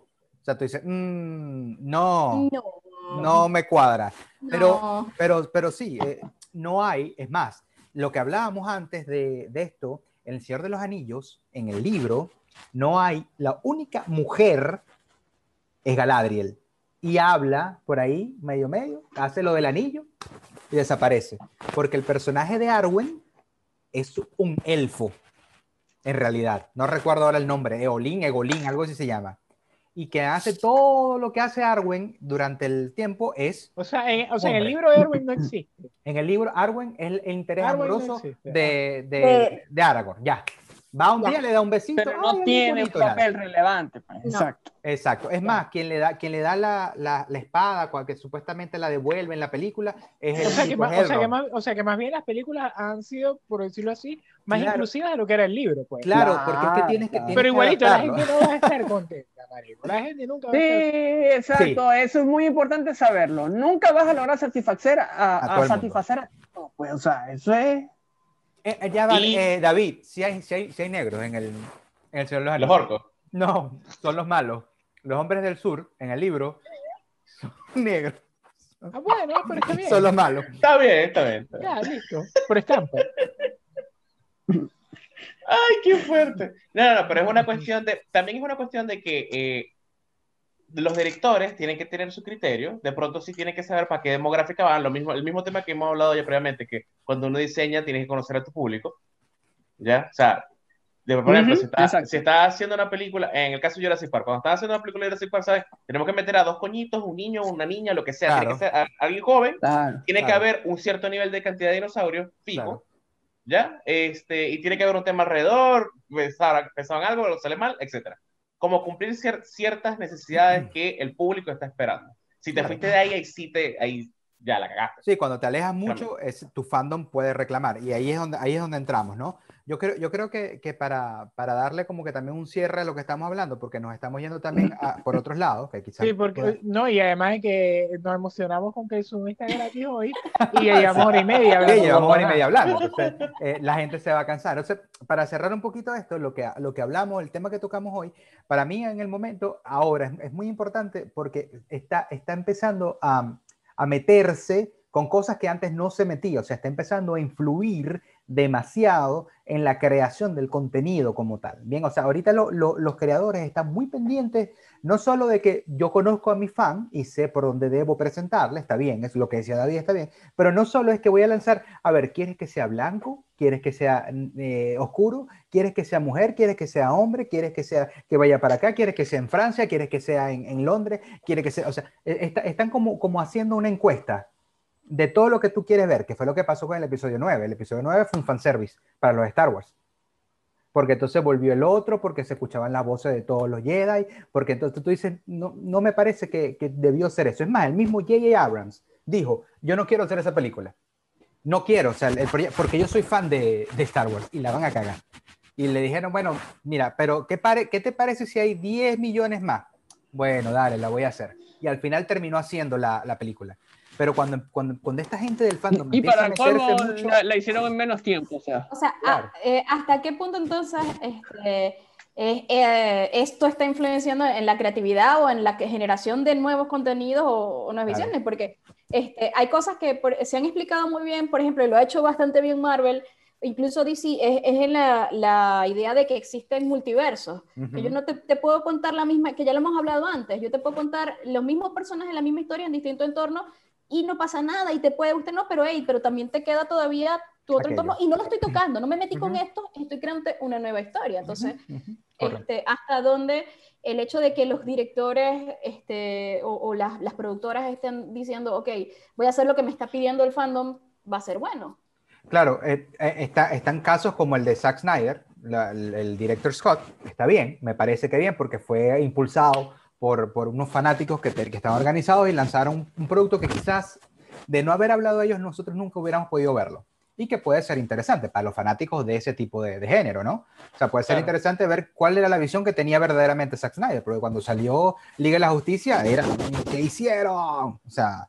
O sea, tú dices, "Mm, no, No. no me cuadra. Pero, No. pero, pero sí, eh, no hay, es más, lo que hablábamos antes de, de esto, en El Señor de los Anillos, en el libro, no hay, la única mujer es Galadriel. Y habla por ahí, medio medio, hace lo del anillo y desaparece. Porque el personaje de Arwen es un elfo, en realidad. No recuerdo ahora el nombre, Eolín, Egolín, algo así se llama. Y que hace todo lo que hace Arwen durante el tiempo es O sea, en, o sea, en el libro de Erwin no existe. en el libro, Arwen es el, el interés Arwen amoroso de, de, De- de Aragorn, ya. Va un Ya. día, le da un besito. Pero no tiene un papel relevante. pues, No. Exacto. Exacto. Es más, quien le da, quien le da la, la, la espada, cual que supuestamente la devuelve en la película, es el O sea, que más, o, sea, que más, o sea, que más bien las películas han sido, por decirlo así, más Claro. inclusivas de lo que era el libro. Pues. Claro, porque es que Claro, tienes que. tienes Pero que igualito, la gente no va a estar contenta, marico. La gente nunca va Sí, a estar exacto. Eso es muy importante saberlo. Nunca vas a lograr satisfacer a, A a todo el mundo. satisfacer a no, pues, o sea, eso es. Eh, eh, ya va, Y- eh, David, si hay, si, hay, si hay negros en el, en el Señor de los Los Anillos. orcos. No, son los malos. Los hombres del sur, en el libro, son negros. Ah, bueno, pero está bien. Son los malos. Está bien, está bien. está bien. Ya, listo. Por estampa. Ay, qué fuerte. No, no, no, pero es una cuestión de, también es una cuestión de que eh, los directores tienen que tener su criterio, de pronto sí tienen que saber para qué demográfica van, lo mismo, el mismo tema que hemos hablado ya previamente, que cuando uno diseña tienes que conocer a tu público, ¿ya? O sea, de, por ejemplo, Ujú, si estás exacto. si estás haciendo una película, en el caso de Jurassic Park, cuando estás haciendo una película de Jurassic Park, ¿sabes? Tenemos que meter a dos coñitos, un niño, una niña, lo que sea, tiene Claro. que ser a- alguien joven, Claro. tiene que Claro. haber un cierto nivel de cantidad de dinosaurios fijo. ¿ya? Este, y tiene que haber un tema alrededor, pensaban algo, lo sale mal, etcétera. Como cumplir cier- ciertas necesidades que el público está esperando. Si te Claro. fuiste de ahí, ahí sí te, ahí ya la cagaste. Sí, cuando te alejas mucho, es, tu fandom puede reclamar. Y ahí es donde, ahí es donde entramos, ¿no? Yo creo, yo creo que, que para, para darle como que también un cierre a lo que estamos hablando, porque nos estamos yendo también a- por otros lados, que quizás... Sí, porque, no, y además es que nos emocionamos con que el Zoom está gratis hoy y ya llevamos hora y media. Sí, hablando llevamos hora y media hablando, entonces eh, la gente se va a cansar. Entonces, para cerrar un poquito esto, lo que, lo que hablamos, el tema que tocamos hoy, para mí en el momento, ahora es, es muy importante porque está, está empezando a, a meterse con cosas que antes no se metía, o sea, está empezando a influir demasiado en la creación del contenido como tal. Bien, o sea, ahorita lo- lo- los creadores están muy pendientes no solo de que yo conozco a mi fan y sé por dónde debo presentarle, está bien, es lo que decía David, está bien, pero no solo es que voy a lanzar, a ver, ¿quieres que sea blanco? ¿Quieres que sea eh, oscuro? ¿Quieres que sea mujer? ¿Quieres que sea hombre? ¿Quieres que sea que vaya para acá? ¿Quieres que sea en Francia? ¿Quieres que sea en, en Londres? ¿Quieres que sea, o sea, eh, está- están como, como haciendo una encuesta de todo lo que tú quieres ver, que fue lo que pasó con el episodio 9. El episodio 9 fue un fanservice para los Star Wars. Porque entonces volvió el otro, porque se escuchaban las voces de todos los Jedi, porque entonces tú dices, no, no me parece que, que debió ser eso. Es más, el mismo J.J. Abrams dijo, yo no quiero hacer esa película. No quiero, o sea, el porque yo soy fan de, de Star Wars y la van a cagar. Y le dijeron, bueno, mira, pero ¿qué, pare- ¿qué te parece si hay 10 millones más? Bueno, dale, la voy a hacer. Y al final terminó haciendo la, la película. Pero cuando, cuando, cuando esta gente del fandom Y para a el meterse colmo, mucho- la, la hicieron en menos tiempo, o sea. O sea, a- Claro. eh, ¿hasta qué punto entonces este, eh, eh, esto está influenciando en la creatividad o en la generación de nuevos contenidos o, o nuevas Claro. visiones? Porque este, hay cosas que por- se han explicado muy bien, por ejemplo, y lo ha hecho bastante bien Marvel, incluso DC, es, es en la, la idea de que existen multiversos. Ujú. Que yo no te, te puedo contar la misma, que ya lo hemos hablado antes, yo te puedo contar los mismos personajes, la misma historia en distinto entorno y no pasa nada y te puede gustar, no, pero hey, pero también te queda todavía tu otro entorno y no lo estoy tocando, no me metí con Ujú. esto, estoy creando una nueva historia. Entonces, Ujú. este, hasta dónde el hecho de que los directores este, o, o las, las, productoras estén diciendo, ok, voy a hacer lo que me está pidiendo el fandom, va a ser bueno. Claro, eh, eh, está, están casos como el de Zack Snyder, la, el, el, director Scott, está bien, me parece que bien, porque fue impulsado por, por unos fanáticos que, que estaban organizados y lanzaron un, producto que quizás de no haber hablado de ellos nosotros nunca hubiéramos podido verlo y que puede ser interesante para los fanáticos de ese tipo de, de género, ¿no? O sea, puede ser claro. interesante ver cuál era la visión que tenía verdaderamente Zack Snyder, porque cuando salió Liga de la Justicia era, ¿qué hicieron? O sea,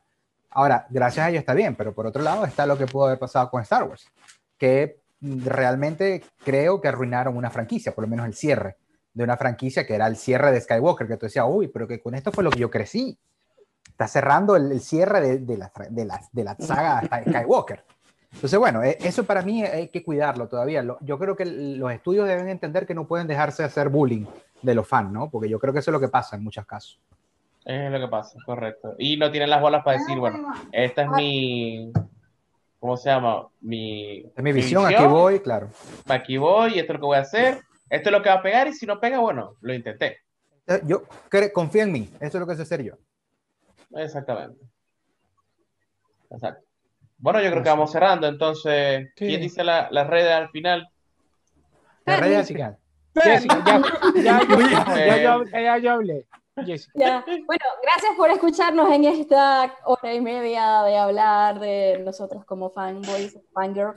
ahora, gracias a ello está bien, pero por otro lado está lo que pudo haber pasado con Star Wars, que realmente creo que arruinaron una franquicia, por lo menos el cierre de una franquicia que era el cierre de Skywalker, que tú decías, uy, pero que con esto fue lo que yo crecí. Está cerrando el, el cierre de, de, la, de, la, de la saga Skywalker. Entonces, bueno, eso para mí hay que cuidarlo todavía. Yo creo que los estudios deben entender que no pueden dejarse hacer bullying de los fans, ¿no? Porque yo creo que eso es lo que pasa en muchos casos. Es lo que pasa, correcto. Y no tienen las bolas para decir, bueno, esta es mi, ¿cómo se llama? Mi, es mi visión, mi visión, aquí voy, claro. Aquí voy, esto es lo que voy a hacer, esto es lo que va a pegar, y si no pega, bueno, lo intenté. Yo, confía en mí, eso es lo que sé hacer yo. Exactamente. Exacto. Bueno, yo creo que vamos cerrando, entonces, sí. ¿quién dice las la redes al final? La red al final. Jessica, ya, ya, ya, ya hablé. Ya. Bueno, gracias por escucharnos en esta hora y media de hablar de nosotros como fanboys, fangirl.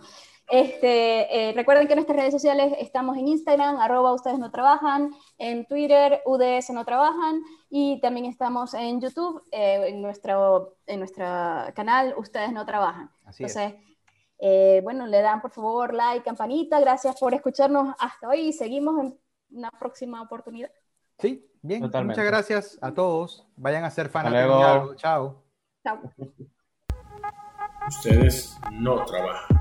Este, eh, recuerden que en nuestras redes sociales estamos en Instagram, arroba ustedes no trabajan, en Twitter, UDS no trabajan, y también estamos en YouTube, eh, en, nuestro, en nuestro canal, ustedes no trabajan. Así Entonces, eh, bueno, le dan por favor like, campanita, gracias por escucharnos hasta hoy y seguimos en una próxima oportunidad. Sí, bien, Totalmente. muchas gracias a todos, vayan a ser fanáticos. Chao. Chao. Ustedes no trabajan.